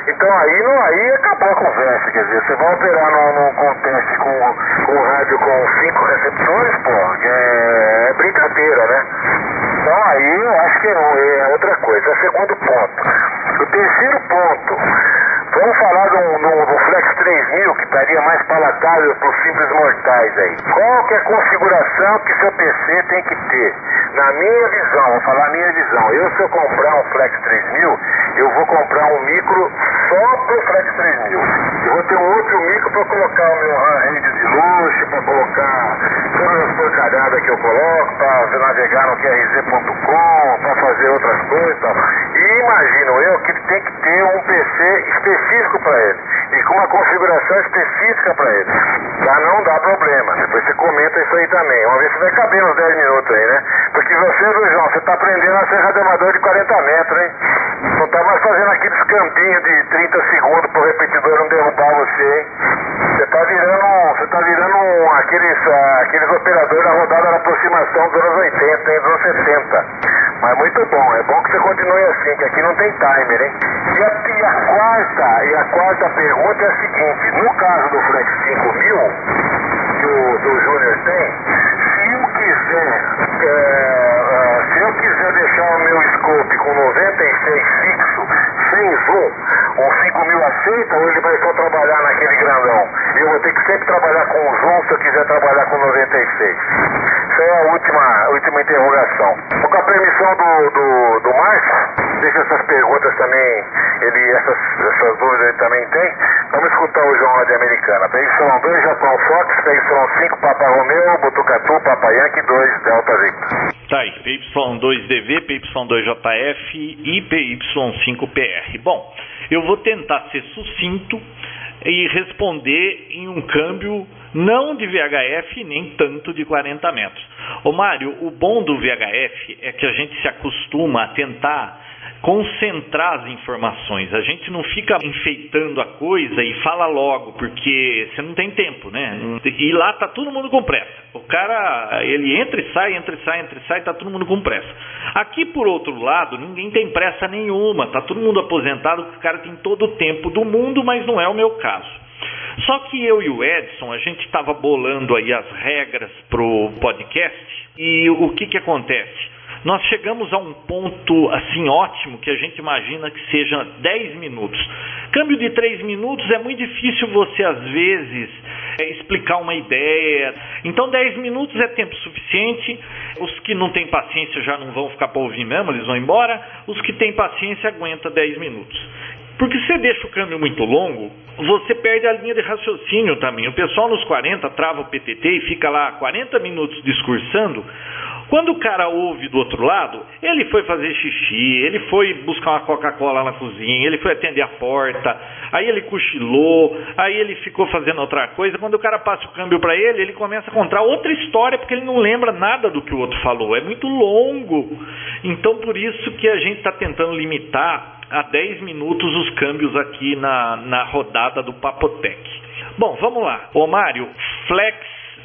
Então aí, não, aí acabou a conversa, quer dizer, você vai operar num, num contexto com, com rádio com cinco receptores, pô, é, é brincadeira, né? Então aí eu acho que é, é outra coisa. É segundo ponto. O terceiro ponto, vamos falar do, do, do Flex 3000 que estaria mais palatável para os simples mortais aí. Qual que é a configuração que seu PC tem que ter? Na minha visão, vou falar minha visão, eu se eu comprar um Flex 3000, eu vou comprar um micro só para o Flex 3000. Eu vou ter um outro micro para colocar o meu rádio de luxo, para colocar todas as porcalhadas que eu coloco, para navegar no QRZ.com, para fazer outras coisas e. E imagino eu que ele tem que ter um PC específico para ele e com uma configuração específica para ele, para não dar problema. Depois você comenta isso aí também. Vamos ver se vai caber uns 10 minutos aí, né? Porque você, João, você está aprendendo a ser radioamador de 40 metros, hein? Não está mais fazendo aqueles campinhos de 30 segundos para o repetidor não derrubar você, hein? Você está virando, você tá virando aqueles, uh, aqueles operadores da rodada da aproximação dos anos 80, hein, dos anos 70. Mas muito bom, é bom que você continue assim, que aqui não tem timer, hein? E a, e a quarta, e a quarta pergunta é a seguinte, no caso do Flex 5000, que o, do Júnior tem, se eu quiser, é, uh, se eu quiser deixar o meu scope com 96 fixo, sem zoom, um 5000 a aceita ou ele vai só trabalhar naquele grandão? Eu vou ter que sempre trabalhar com o Zoom se eu quiser trabalhar com 96. Essa é a última, última interrogação. Com a permissão do, do, do Márcio, deixa essas perguntas também, ele, essas, essas dúvidas ele também tem. Vamos escutar o João de Americana. PY2, Japão Fox, PY5, Papa Romeo, Botucatu, Papa Yankee 2, Delta Victor. Tá aí, PY2DV, PY2JF e PY5PR. Bom, eu vou tentar ser sucinto e responder em um câmbio não de VHF nem tanto de 40 metros. Ô Mário, o bom do VHF é que a gente se acostuma a tentar concentrar as informações. A gente não fica enfeitando a coisa e fala logo, porque você não tem tempo, né? E lá tá todo mundo com pressa. O cara, ele entra e sai, entra e sai, entra e sai, tá todo mundo com pressa. Aqui, por outro lado, ninguém tem pressa nenhuma, tá todo mundo aposentado, o cara tem todo o tempo do mundo, mas não é o meu caso. Só que eu e o Edson, a gente estava bolando aí as regras pro podcast e o que que acontece? Nós chegamos a um ponto assim ótimo que a gente imagina que seja 10 minutos. Câmbio de 3 minutos é muito difícil você às vezes é, explicar uma ideia. Então 10 minutos é tempo suficiente. Os que não têm paciência já não vão ficar para ouvir mesmo, eles vão embora. Os que têm paciência aguenta 10 minutos. Porque se você deixa o câmbio muito longo, você perde a linha de raciocínio também. O pessoal nos 40 trava o PTT e fica lá 40 minutos discursando. Quando o cara ouve do outro lado, ele foi fazer xixi, ele foi buscar uma Coca-Cola na cozinha, ele foi atender a porta, aí ele cochilou, aí ele ficou fazendo outra coisa. Quando o cara passa o câmbio para ele, ele começa a contar outra história porque ele não lembra nada do que o outro falou. É muito longo. Então, por isso que a gente está tentando limitar a 10 minutos os câmbios aqui na, na rodada do Papotec. Bom, vamos lá. Ô Mário, Flex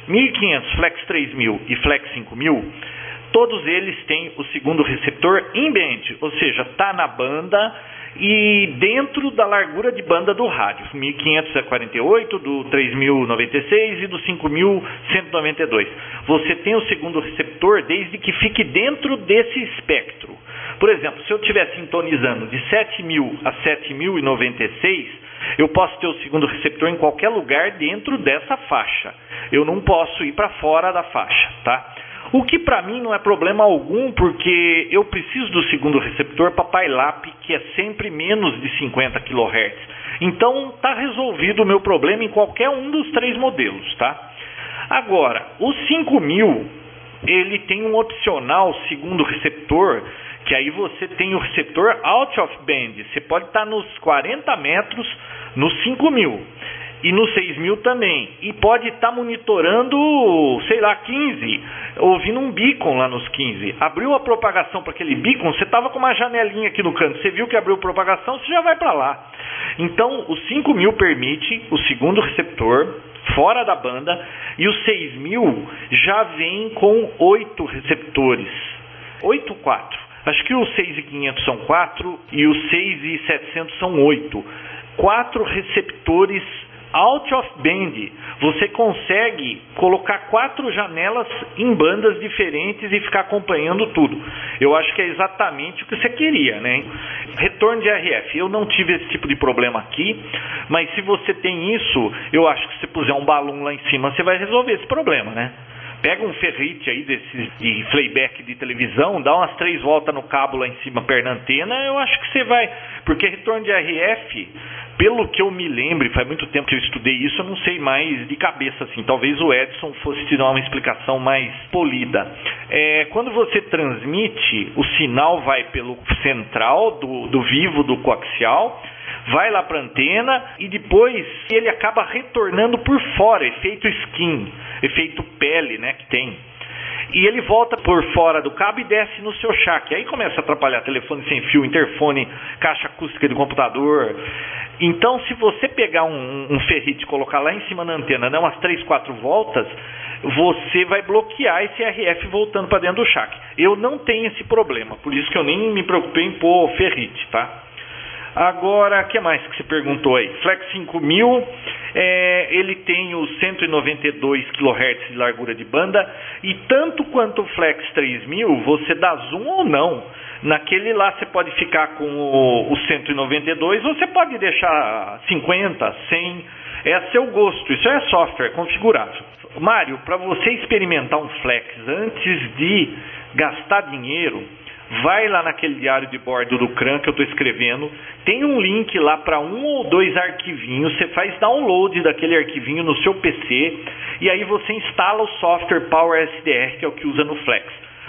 1500, Flex 3000 e Flex 5000 todos eles têm o segundo receptor band, ou seja, está na banda e dentro da largura de banda do rádio, 1500 é 48, do 3096 e do 5192. Você tem o segundo receptor desde que fique dentro desse espectro. Por exemplo, se eu estiver sintonizando de 7000 a 7096, eu posso ter o segundo receptor em qualquer lugar dentro dessa faixa. Eu não posso ir para fora da faixa, tá? O que para mim não é problema algum, porque eu preciso do segundo receptor para PyLap, que é sempre menos de 50 kHz. Então está resolvido o meu problema em qualquer um dos três modelos, tá? Agora, o 5000, ele tem um opcional segundo receptor, que aí você tem o receptor out of band. Você pode estar tá nos 40 metros no 5000 e no 6000 também. E pode estar tá monitorando, sei lá, 15, ouvindo um beacon lá nos 15. Abriu a propagação para aquele beacon, você estava com uma janelinha aqui no canto, você viu que abriu propagação, você já vai para lá. Então, o 5000 permite o segundo receptor fora da banda e o 6000 já vem com oito receptores. 8 4. Acho que o 6500 são 4 e o 6700 são 8. Quatro receptores out of band, você consegue colocar quatro janelas em bandas diferentes e ficar acompanhando tudo. Eu acho que é exatamente o que você queria, né? Retorno de RF. Eu não tive esse tipo de problema aqui, mas se você tem isso, eu acho que se puser um balão lá em cima, você vai resolver esse problema, né? Pega um ferrite aí desses de playback de televisão, dá umas três voltas no cabo lá em cima perto da antena, eu acho que você vai. Porque retorno de RF, pelo que eu me lembro, faz muito tempo que eu estudei isso, eu não sei mais de cabeça assim. Talvez o Edson fosse te dar uma explicação mais polida. É, quando você transmite, o sinal vai pelo central do, do vivo do coaxial vai lá para a antena e depois ele acaba retornando por fora, efeito skin, efeito pele, né, que tem. E ele volta por fora do cabo e desce no seu chaque. Aí começa a atrapalhar telefone sem fio, interfone, caixa acústica do computador. Então, se você pegar um, um ferrite e colocar lá em cima na antena, dar umas 3, 4 voltas, você vai bloquear esse RF voltando para dentro do chaque. Eu não tenho esse problema, por isso que eu nem me preocupei em pôr ferrite, tá? Agora, o que mais que você perguntou aí? Flex 5000, é, ele tem os 192 kHz de largura de banda e tanto quanto o Flex 3000, você dá zoom ou não. Naquele lá você pode ficar com o, o 192 ou você pode deixar 50, 100, é seu gosto, isso é software configurável. Mário, para você experimentar um Flex antes de gastar dinheiro, vai lá naquele diário de bordo do CRAN que eu estou escrevendo, tem um link lá para um ou dois arquivinhos, você faz download daquele arquivinho no seu PC e aí você instala o software Power SDR, que é o que usa no Flex.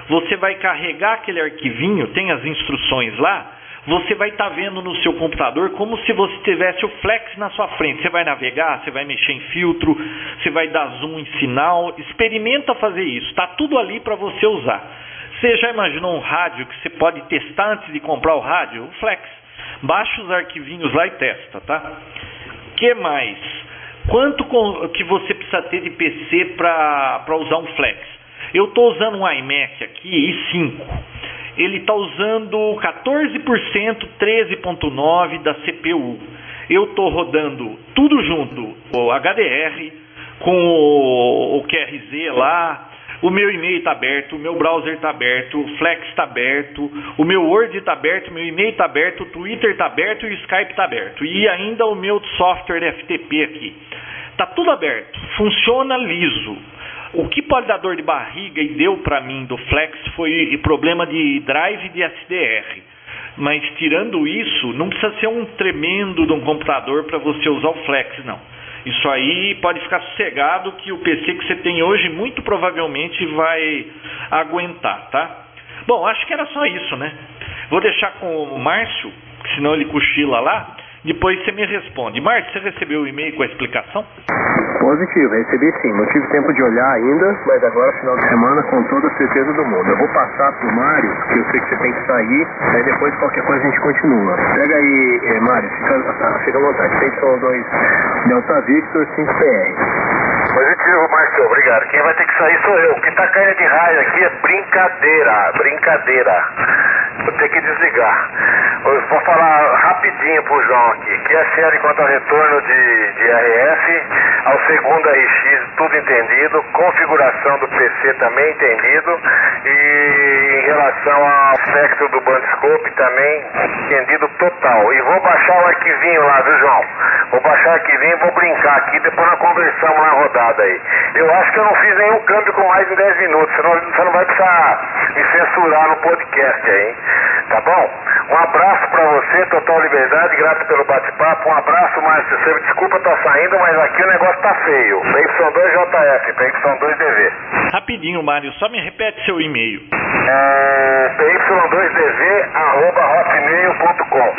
Você vai carregar aquele arquivinho, tem as instruções lá, você vai estar tá vendo no seu computador como se você tivesse o Flex na sua frente. Você vai navegar, você vai mexer em filtro, você vai dar zoom em sinal. Experimenta fazer isso, está tudo ali para você usar. Você já imaginou um rádio que você pode testar antes de comprar o rádio? O Flex. Baixa os arquivinhos lá e testa, tá? que mais? Quanto que você precisa ter de PC para usar um Flex? Eu estou usando um iMac aqui, i5. Ele está usando 14%, 13.9 da CPU. Eu estou rodando tudo junto, o HDR, com o, o QRZ lá, o meu e-mail está aberto, o meu browser está aberto, o Flex está aberto, o meu Word está aberto, o meu e-mail está aberto, o Twitter está aberto e o Skype está aberto. E ainda o meu software FTP aqui. Está tudo aberto, funciona liso. O que pode dar dor de barriga e deu para mim do Flex foi problema de drive de SDR. Mas tirando isso, não precisa ser um tremendo de um computador para você usar o Flex, não. Isso aí pode ficar sossegado que o PC que você tem hoje muito provavelmente vai aguentar, tá? Bom, acho que era só isso, né? Vou deixar com o Márcio, senão ele cochila lá. Depois você me responde. Márcio, você recebeu o e-mail com a explicação? Positivo, recebi sim. Não tive tempo de olhar ainda, mas agora final de semana com toda a certeza do mundo. Eu vou passar pro Mário, que eu sei que você tem que sair, aí depois qualquer coisa a gente continua. Pega aí, eh, Mário, fica, fica à vontade. PY2 Delta Victor 5PR. Positivo, Márcio, obrigado. Quem vai ter que sair sou eu. O que tá caindo de raio aqui é brincadeira, brincadeira. Vou ter que desligar. Eu vou falar rapidinho pro João aqui. Que é quanto ao retorno de, de RF, ao segundo RX, tudo entendido. Configuração do PC também entendido. E em relação ao aspecto do Bandscope também entendido total. E vou baixar o arquivinho lá, viu, João? Vou baixar o arquivinho e vou brincar aqui, depois nós conversamos na rodada aí. Eu acho que eu não fiz nenhum câmbio com mais de 10 minutos, senão você não vai precisar me censurar no podcast aí. Tá bom? Um abraço para você, total liberdade, grato pelo bate-papo. Um abraço, Márcio. Você me desculpa tá saindo, mas aqui o negócio tá feio. PY2JF, PY2DV. Rapidinho, Mário, só me repete seu e-mail. É, PY2DV, arroba hotmail.com.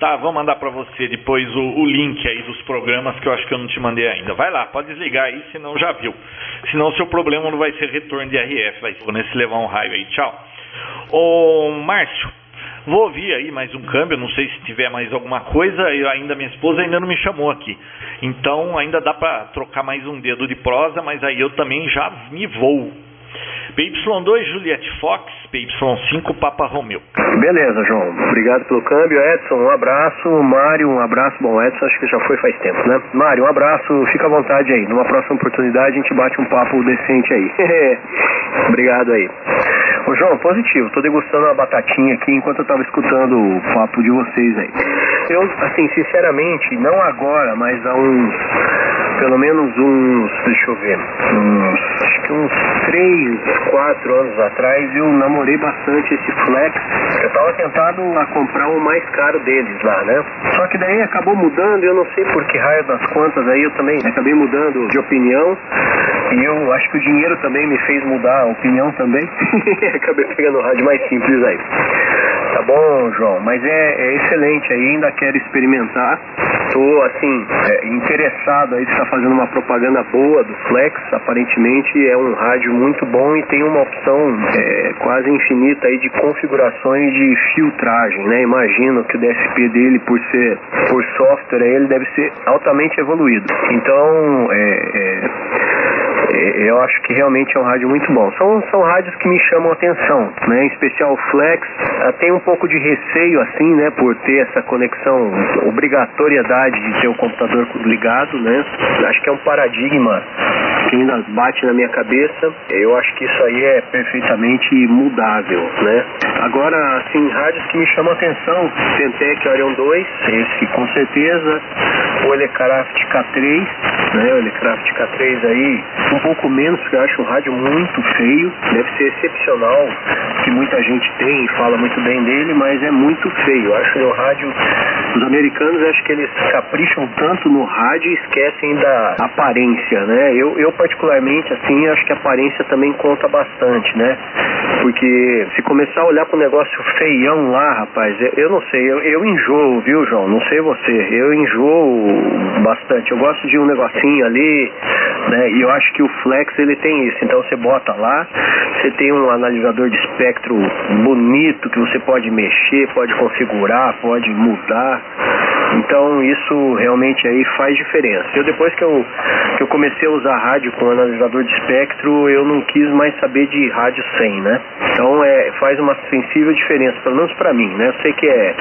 Tá, vou mandar para você depois o, o, link aí dos programas que eu acho que eu não te mandei ainda. Vai lá, pode desligar aí, senão já viu. Senão seu problema não vai ser retorno de RF, vai ser nesse levar um raio aí. Tchau. Ô, Márcio, vou ouvir aí mais um câmbio, não sei se tiver mais alguma coisa, eu ainda minha esposa ainda não me chamou aqui. Então ainda dá para trocar mais um dedo de prosa, mas aí eu também já me vou. PY2 Juliette Fox, PY5 Papa Romeo. Beleza, João. Obrigado pelo câmbio. Edson, um abraço. Mário, um abraço. Bom, Edson acho que já foi faz tempo, né? Mário, um abraço. Fica à vontade aí. Numa próxima oportunidade a gente bate um papo decente aí. Obrigado aí. Ô, João, positivo. Tô degustando uma batatinha aqui enquanto eu tava escutando o papo de vocês aí. Eu, assim, sinceramente, não agora, mas há uns pelo menos uns, deixa eu ver, uns, acho que uns 3, 4 anos atrás eu namorei bastante esse Flex. Eu tava tentado a comprar o mais caro deles lá, né? Só que daí acabou mudando, eu não sei por que raio das contas, aí eu também acabei mudando de opinião. E eu acho que o dinheiro também me fez mudar a opinião também. acabei pegando o rádio mais simples aí. Tá bom, João, mas é, é excelente aí, ainda quero experimentar. Tô assim, é, interessado aí, está fazendo uma propaganda boa do Flex, aparentemente é um rádio muito bom e tem uma opção é, quase infinita aí de configurações de filtragem, né? Imagino que o DSP dele, por ser por software, ele deve ser altamente evoluído. Então, é, é eu acho que realmente é um rádio muito bom. São, são rádios que me chamam a atenção, né? Em especial o Flex. Tem um pouco de receio, assim, né? Por ter essa conexão, obrigatoriedade de ter o computador ligado, né? Acho que é um paradigma que ainda bate na minha cabeça. Eu acho que isso aí é perfeitamente mudável, né? Agora, assim, rádios que me chamam a atenção, Centec Orion 2, esse com certeza, o Elecraft K3, né? O Elecraft K3 aí, um pouco menos, porque eu acho um rádio muito feio, deve ser excepcional, que muita gente tem e fala muito bem dele, mas é muito feio. Eu acho que o rádio, os americanos, acho que eles capricham tanto no rádio e esquecem da aparência, né? Eu, eu particularmente, assim, acho que a aparência também conta bastante, né? Porque se começar a olhar pro negócio feião lá, rapaz, eu, eu não sei, eu, eu enjoo, viu, João? Não sei você, eu enjoo bastante. Eu gosto de um negocinho ali, né? E eu acho que o Flex ele tem isso. Então você bota lá, você tem um analisador de espectro bonito que você pode mexer, pode configurar, pode mudar. Então isso realmente aí faz diferença. Eu depois que eu, que eu comecei a usar rádio com analisador de espectro, eu não quis mais saber de rádio sem, né? Então é, faz uma sensível diferença, pelo menos para mim, né? Eu sei que é,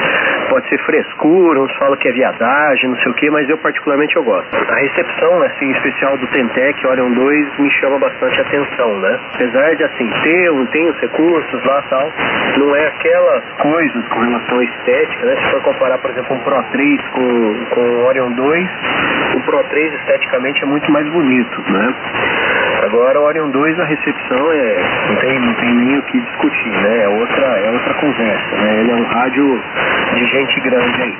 pode ser frescura, uns falam que é viadagem, não sei o que, mas eu particularmente eu gosto. A recepção, assim, especial do Tentec Orion 2 me chama bastante atenção, né? Apesar de assim ter, tem os recursos lá tal, não é aquelas coisas com relação à estética, né? Se for comparar, por exemplo, um Pro 3 com, com o Orion 2, o Pro 3 esteticamente é muito mais bonito, né? Agora o Orion 2 a recepção é não tem, não tem nem o que discutir, né? É outra, é outra conversa, né? Ele é um rádio de gente grande aí.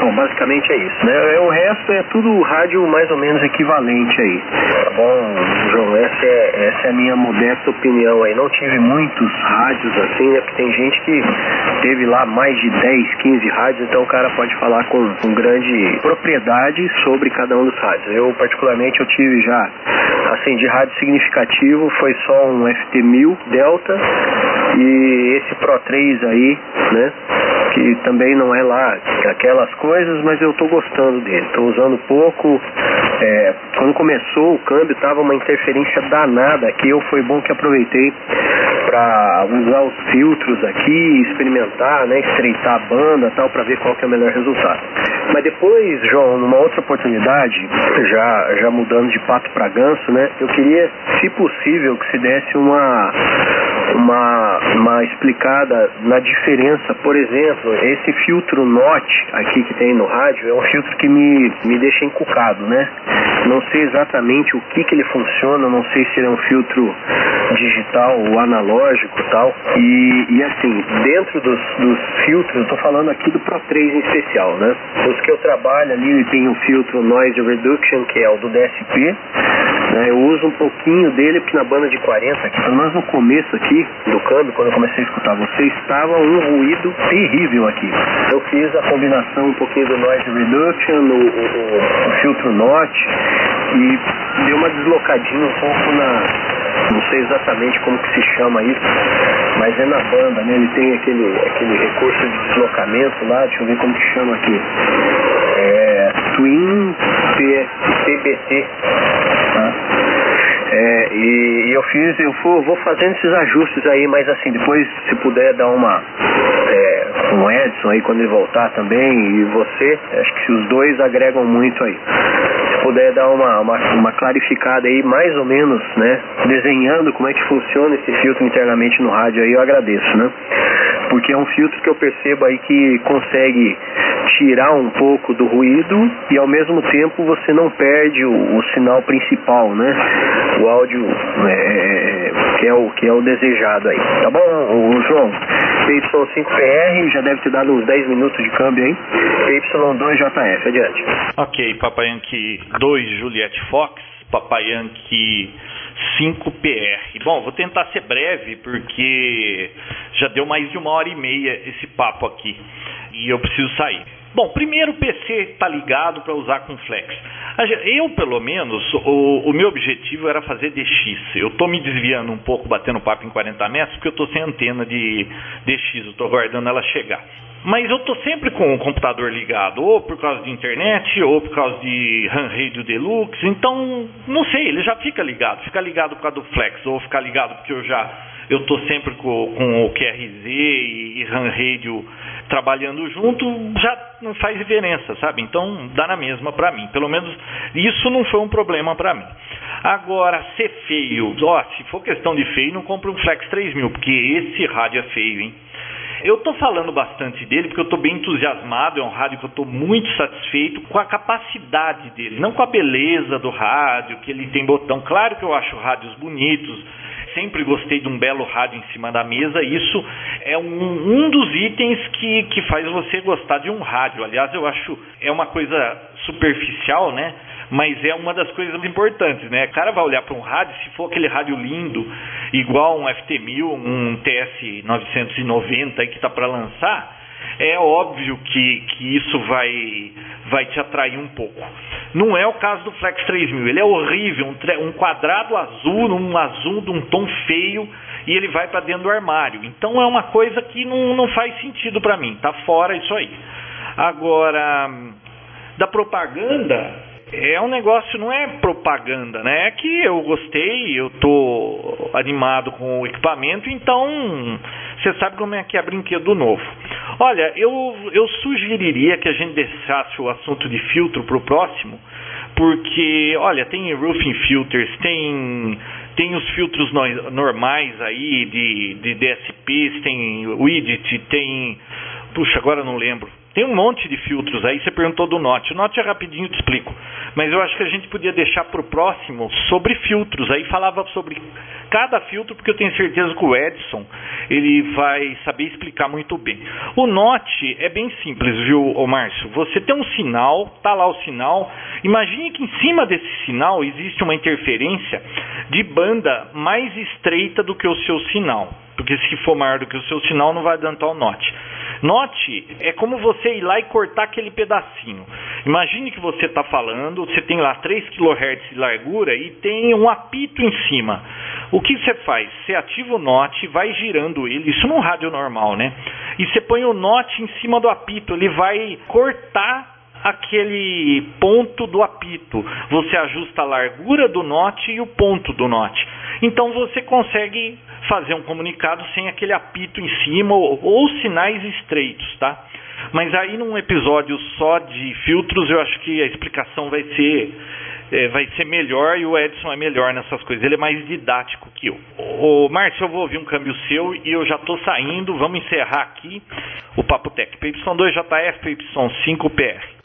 Bom, basicamente é isso, né? O resto é tudo rádio mais ou menos equivalente aí. Tá bom, João? Essa é, essa é a minha modesta opinião aí. Não tive muitos rádios assim, né? Porque tem gente que teve lá mais de 10, 15 rádios, então o cara pode falar com, com grande propriedade sobre cada um dos rádios. Eu, particularmente, eu tive já, assim, de rádio significativo, foi só um FT1000 Delta e esse Pro 3 aí, né? Que também não é lá aquelas coisas, mas eu tô gostando dele. Tô usando pouco. É, quando começou o câmbio tava uma interferência danada aqui. Eu foi bom que aproveitei para usar os filtros aqui, experimentar, né, estreitar a banda, tal, para ver qual que é o melhor resultado. Mas depois, João, numa outra oportunidade, já já mudando de pato para ganso, né, eu queria, se possível, que se desse uma uma, uma explicada na diferença. Por exemplo, esse filtro NOT aqui que tem no rádio é um filtro que me, me deixa encucado, né? Não sei exatamente o que, que ele funciona, não sei se ele é um filtro digital ou analógico tal. E, e assim, dentro dos, dos filtros, eu estou falando aqui do Pro 3 em especial, né? Os que eu trabalho ali, tem o filtro Noise Reduction, que é o do DSP. Né? Eu uso um pouquinho dele, porque na banda de 40, aqui, pelo menos no começo aqui do câmbio, quando eu comecei a escutar você, estava um ruído terrível aqui. Eu fiz a combinação um pouquinho do Noise Reduction, o, filtro NOT, e deu uma deslocadinha um pouco na não sei exatamente como que se chama isso, mas é na banda, né? Ele tem aquele, aquele recurso de deslocamento lá, deixa eu ver como que chama aqui. É Twin TBT. Tá? É, e, e, eu fiz, eu vou, vou fazendo esses ajustes aí, mas assim, depois se puder dar uma. É, com o Edson aí quando ele voltar também, e você, acho que os dois agregam muito aí puder dar uma, uma, uma, clarificada aí, mais ou menos, né? Desenhando como é que funciona esse filtro internamente no rádio aí, eu agradeço, né? Porque é um filtro que eu percebo aí que consegue tirar um pouco do ruído e ao mesmo tempo você não perde o, o sinal principal, né? O áudio é, é que, é o, que é o desejado aí. Tá bom, João? PY5PR já deve ter dado uns 10 minutos de câmbio aí. PY2JF, adiante. Ok, Papai Yankee 2 Juliette Fox, Papai Yankee 5PR. Bom, vou tentar ser breve porque já deu mais de uma hora e meia esse papo aqui e eu preciso sair. Bom, primeiro o PC está ligado para usar com Flex. Eu, pelo menos, o, o, meu objetivo era fazer DX. Eu estou me desviando um pouco, batendo papo em 40 metros, porque eu estou sem antena de DX, eu estou aguardando ela chegar. Mas eu tô sempre com o computador ligado, ou por causa de internet, ou por causa de RAM Radio Deluxe. Então, não sei, ele já fica ligado. Fica ligado por causa do Flex, ou fica ligado porque eu já eu tô sempre com, com o QRZ e, e RAM Radio trabalhando junto, já não faz diferença, sabe? Então, dá na mesma para mim. Pelo menos isso não foi um problema para mim. Agora, ser feio, ó, se for questão de feio, não compre um Flex 3000, porque esse rádio é feio, hein? Eu estou falando bastante dele porque eu estou bem entusiasmado. É um rádio que eu estou muito satisfeito com a capacidade dele, não com a beleza do rádio, que ele tem botão. Claro que eu acho rádios bonitos, sempre gostei de um belo rádio em cima da mesa. Isso é um, um dos itens que, que faz você gostar de um rádio. Aliás, eu acho é uma coisa superficial, né? Mas é uma das coisas importantes, né? O cara vai olhar para um rádio, se for aquele rádio lindo, igual um FT1000, um TS990 que está para lançar, é óbvio que, que isso vai, vai te atrair um pouco. Não é o caso do Flex 3000, ele é horrível, um, um quadrado azul, um azul de um tom feio, e ele vai para dentro do armário. Então é uma coisa que não, não faz sentido para mim, tá fora isso aí. Agora, da propaganda, é um negócio, não é propaganda, né? É que eu gostei, eu tô animado com o equipamento, então você sabe como é que é brinquedo novo. Olha, eu, eu sugeriria que a gente deixasse o assunto de filtro para o próximo, porque, olha, tem roofing filters, tem tem os filtros no, normais aí de, de DSPs, tem widget, tem. Puxa, agora não lembro. Tem um monte de filtros aí, você perguntou do Note. O Note é rapidinho, te explico. Mas eu acho que a gente podia deixar para o próximo sobre filtros. Aí falava sobre cada filtro, porque eu tenho certeza que o Edson ele vai saber explicar muito bem. O Note é bem simples, viu, Márcio? Você tem um sinal, tá lá o sinal. Imagine que em cima desse sinal existe uma interferência de banda mais estreita do que o seu sinal. Porque se for maior do que o seu sinal, não vai adiantar o Note. Note, é como você ir lá e cortar aquele pedacinho. Imagine que você está falando, você tem lá 3 kHz de largura e tem um apito em cima. O que você faz? Você ativa o note, vai girando ele, isso num rádio normal, né? E você põe o note em cima do apito, ele vai cortar aquele ponto do apito. Você ajusta a largura do note e o ponto do note. Então você consegue fazer um comunicado sem aquele apito em cima ou, ou sinais estreitos, tá? Mas aí num episódio só de filtros, eu acho que a explicação vai ser é, vai ser melhor e o Edson é melhor nessas coisas. Ele é mais didático que eu. Ô, Márcio, eu vou ouvir um câmbio seu e eu já estou saindo. Vamos encerrar aqui o Papo Tech. PY2JF, PY5PR.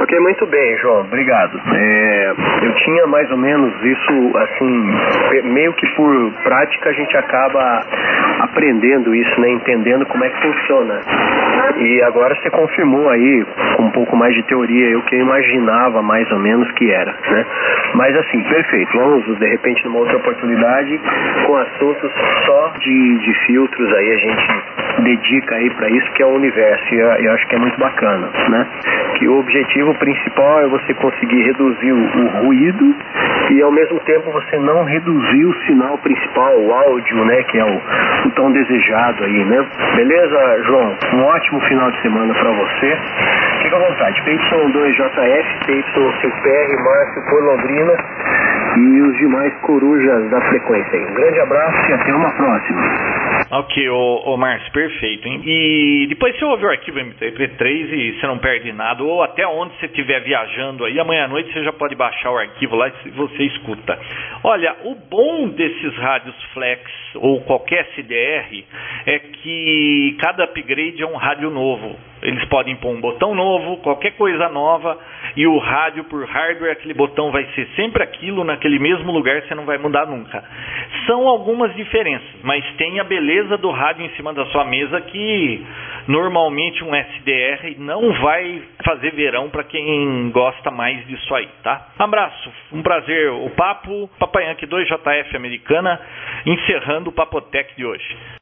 Ok, muito bem, João, obrigado. É, eu tinha mais ou menos isso, assim, meio que por prática a gente acaba aprendendo isso, né, entendendo como é que funciona. E agora você confirmou aí, com um pouco mais de teoria, o que eu imaginava mais ou menos que era, né? Mas assim, perfeito, vamos de repente numa outra oportunidade com assuntos só de, de filtros aí a gente dedica aí para isso que é o universo e eu, acho que é muito bacana, né? Que o objetivo principal é você conseguir reduzir o, o, ruído e ao mesmo tempo você não reduzir o sinal principal, o áudio, né, que é o, o tão desejado aí, né? Beleza, João? Um ótimo final de semana para você. Fica à vontade. PY2JF, PY5PR, Márcio por Londrina e os demais corujas da frequência. Um grande abraço e até uma próxima. Ok, ô, ô Márcio, perfeito. Hein? E depois você ouve o arquivo MP3 e você não perde nada, ou até onde você estiver viajando aí, amanhã à noite você já pode baixar o arquivo lá e você escuta. Olha, o bom desses rádios flex ou qualquer CDR é que cada upgrade é um rádio novo. Eles podem pôr um botão novo, qualquer coisa nova, e o rádio por hardware, aquele botão vai ser sempre aquilo, naquele mesmo lugar, você não vai mudar nunca. São algumas diferenças, mas tem a beleza do rádio em cima da sua mesa que normalmente um SDR não vai fazer verão para quem gosta mais disso aí, tá? Abraço, um prazer. O papo Papai Yankee 2 JF Americana, encerrando o Papotec de hoje.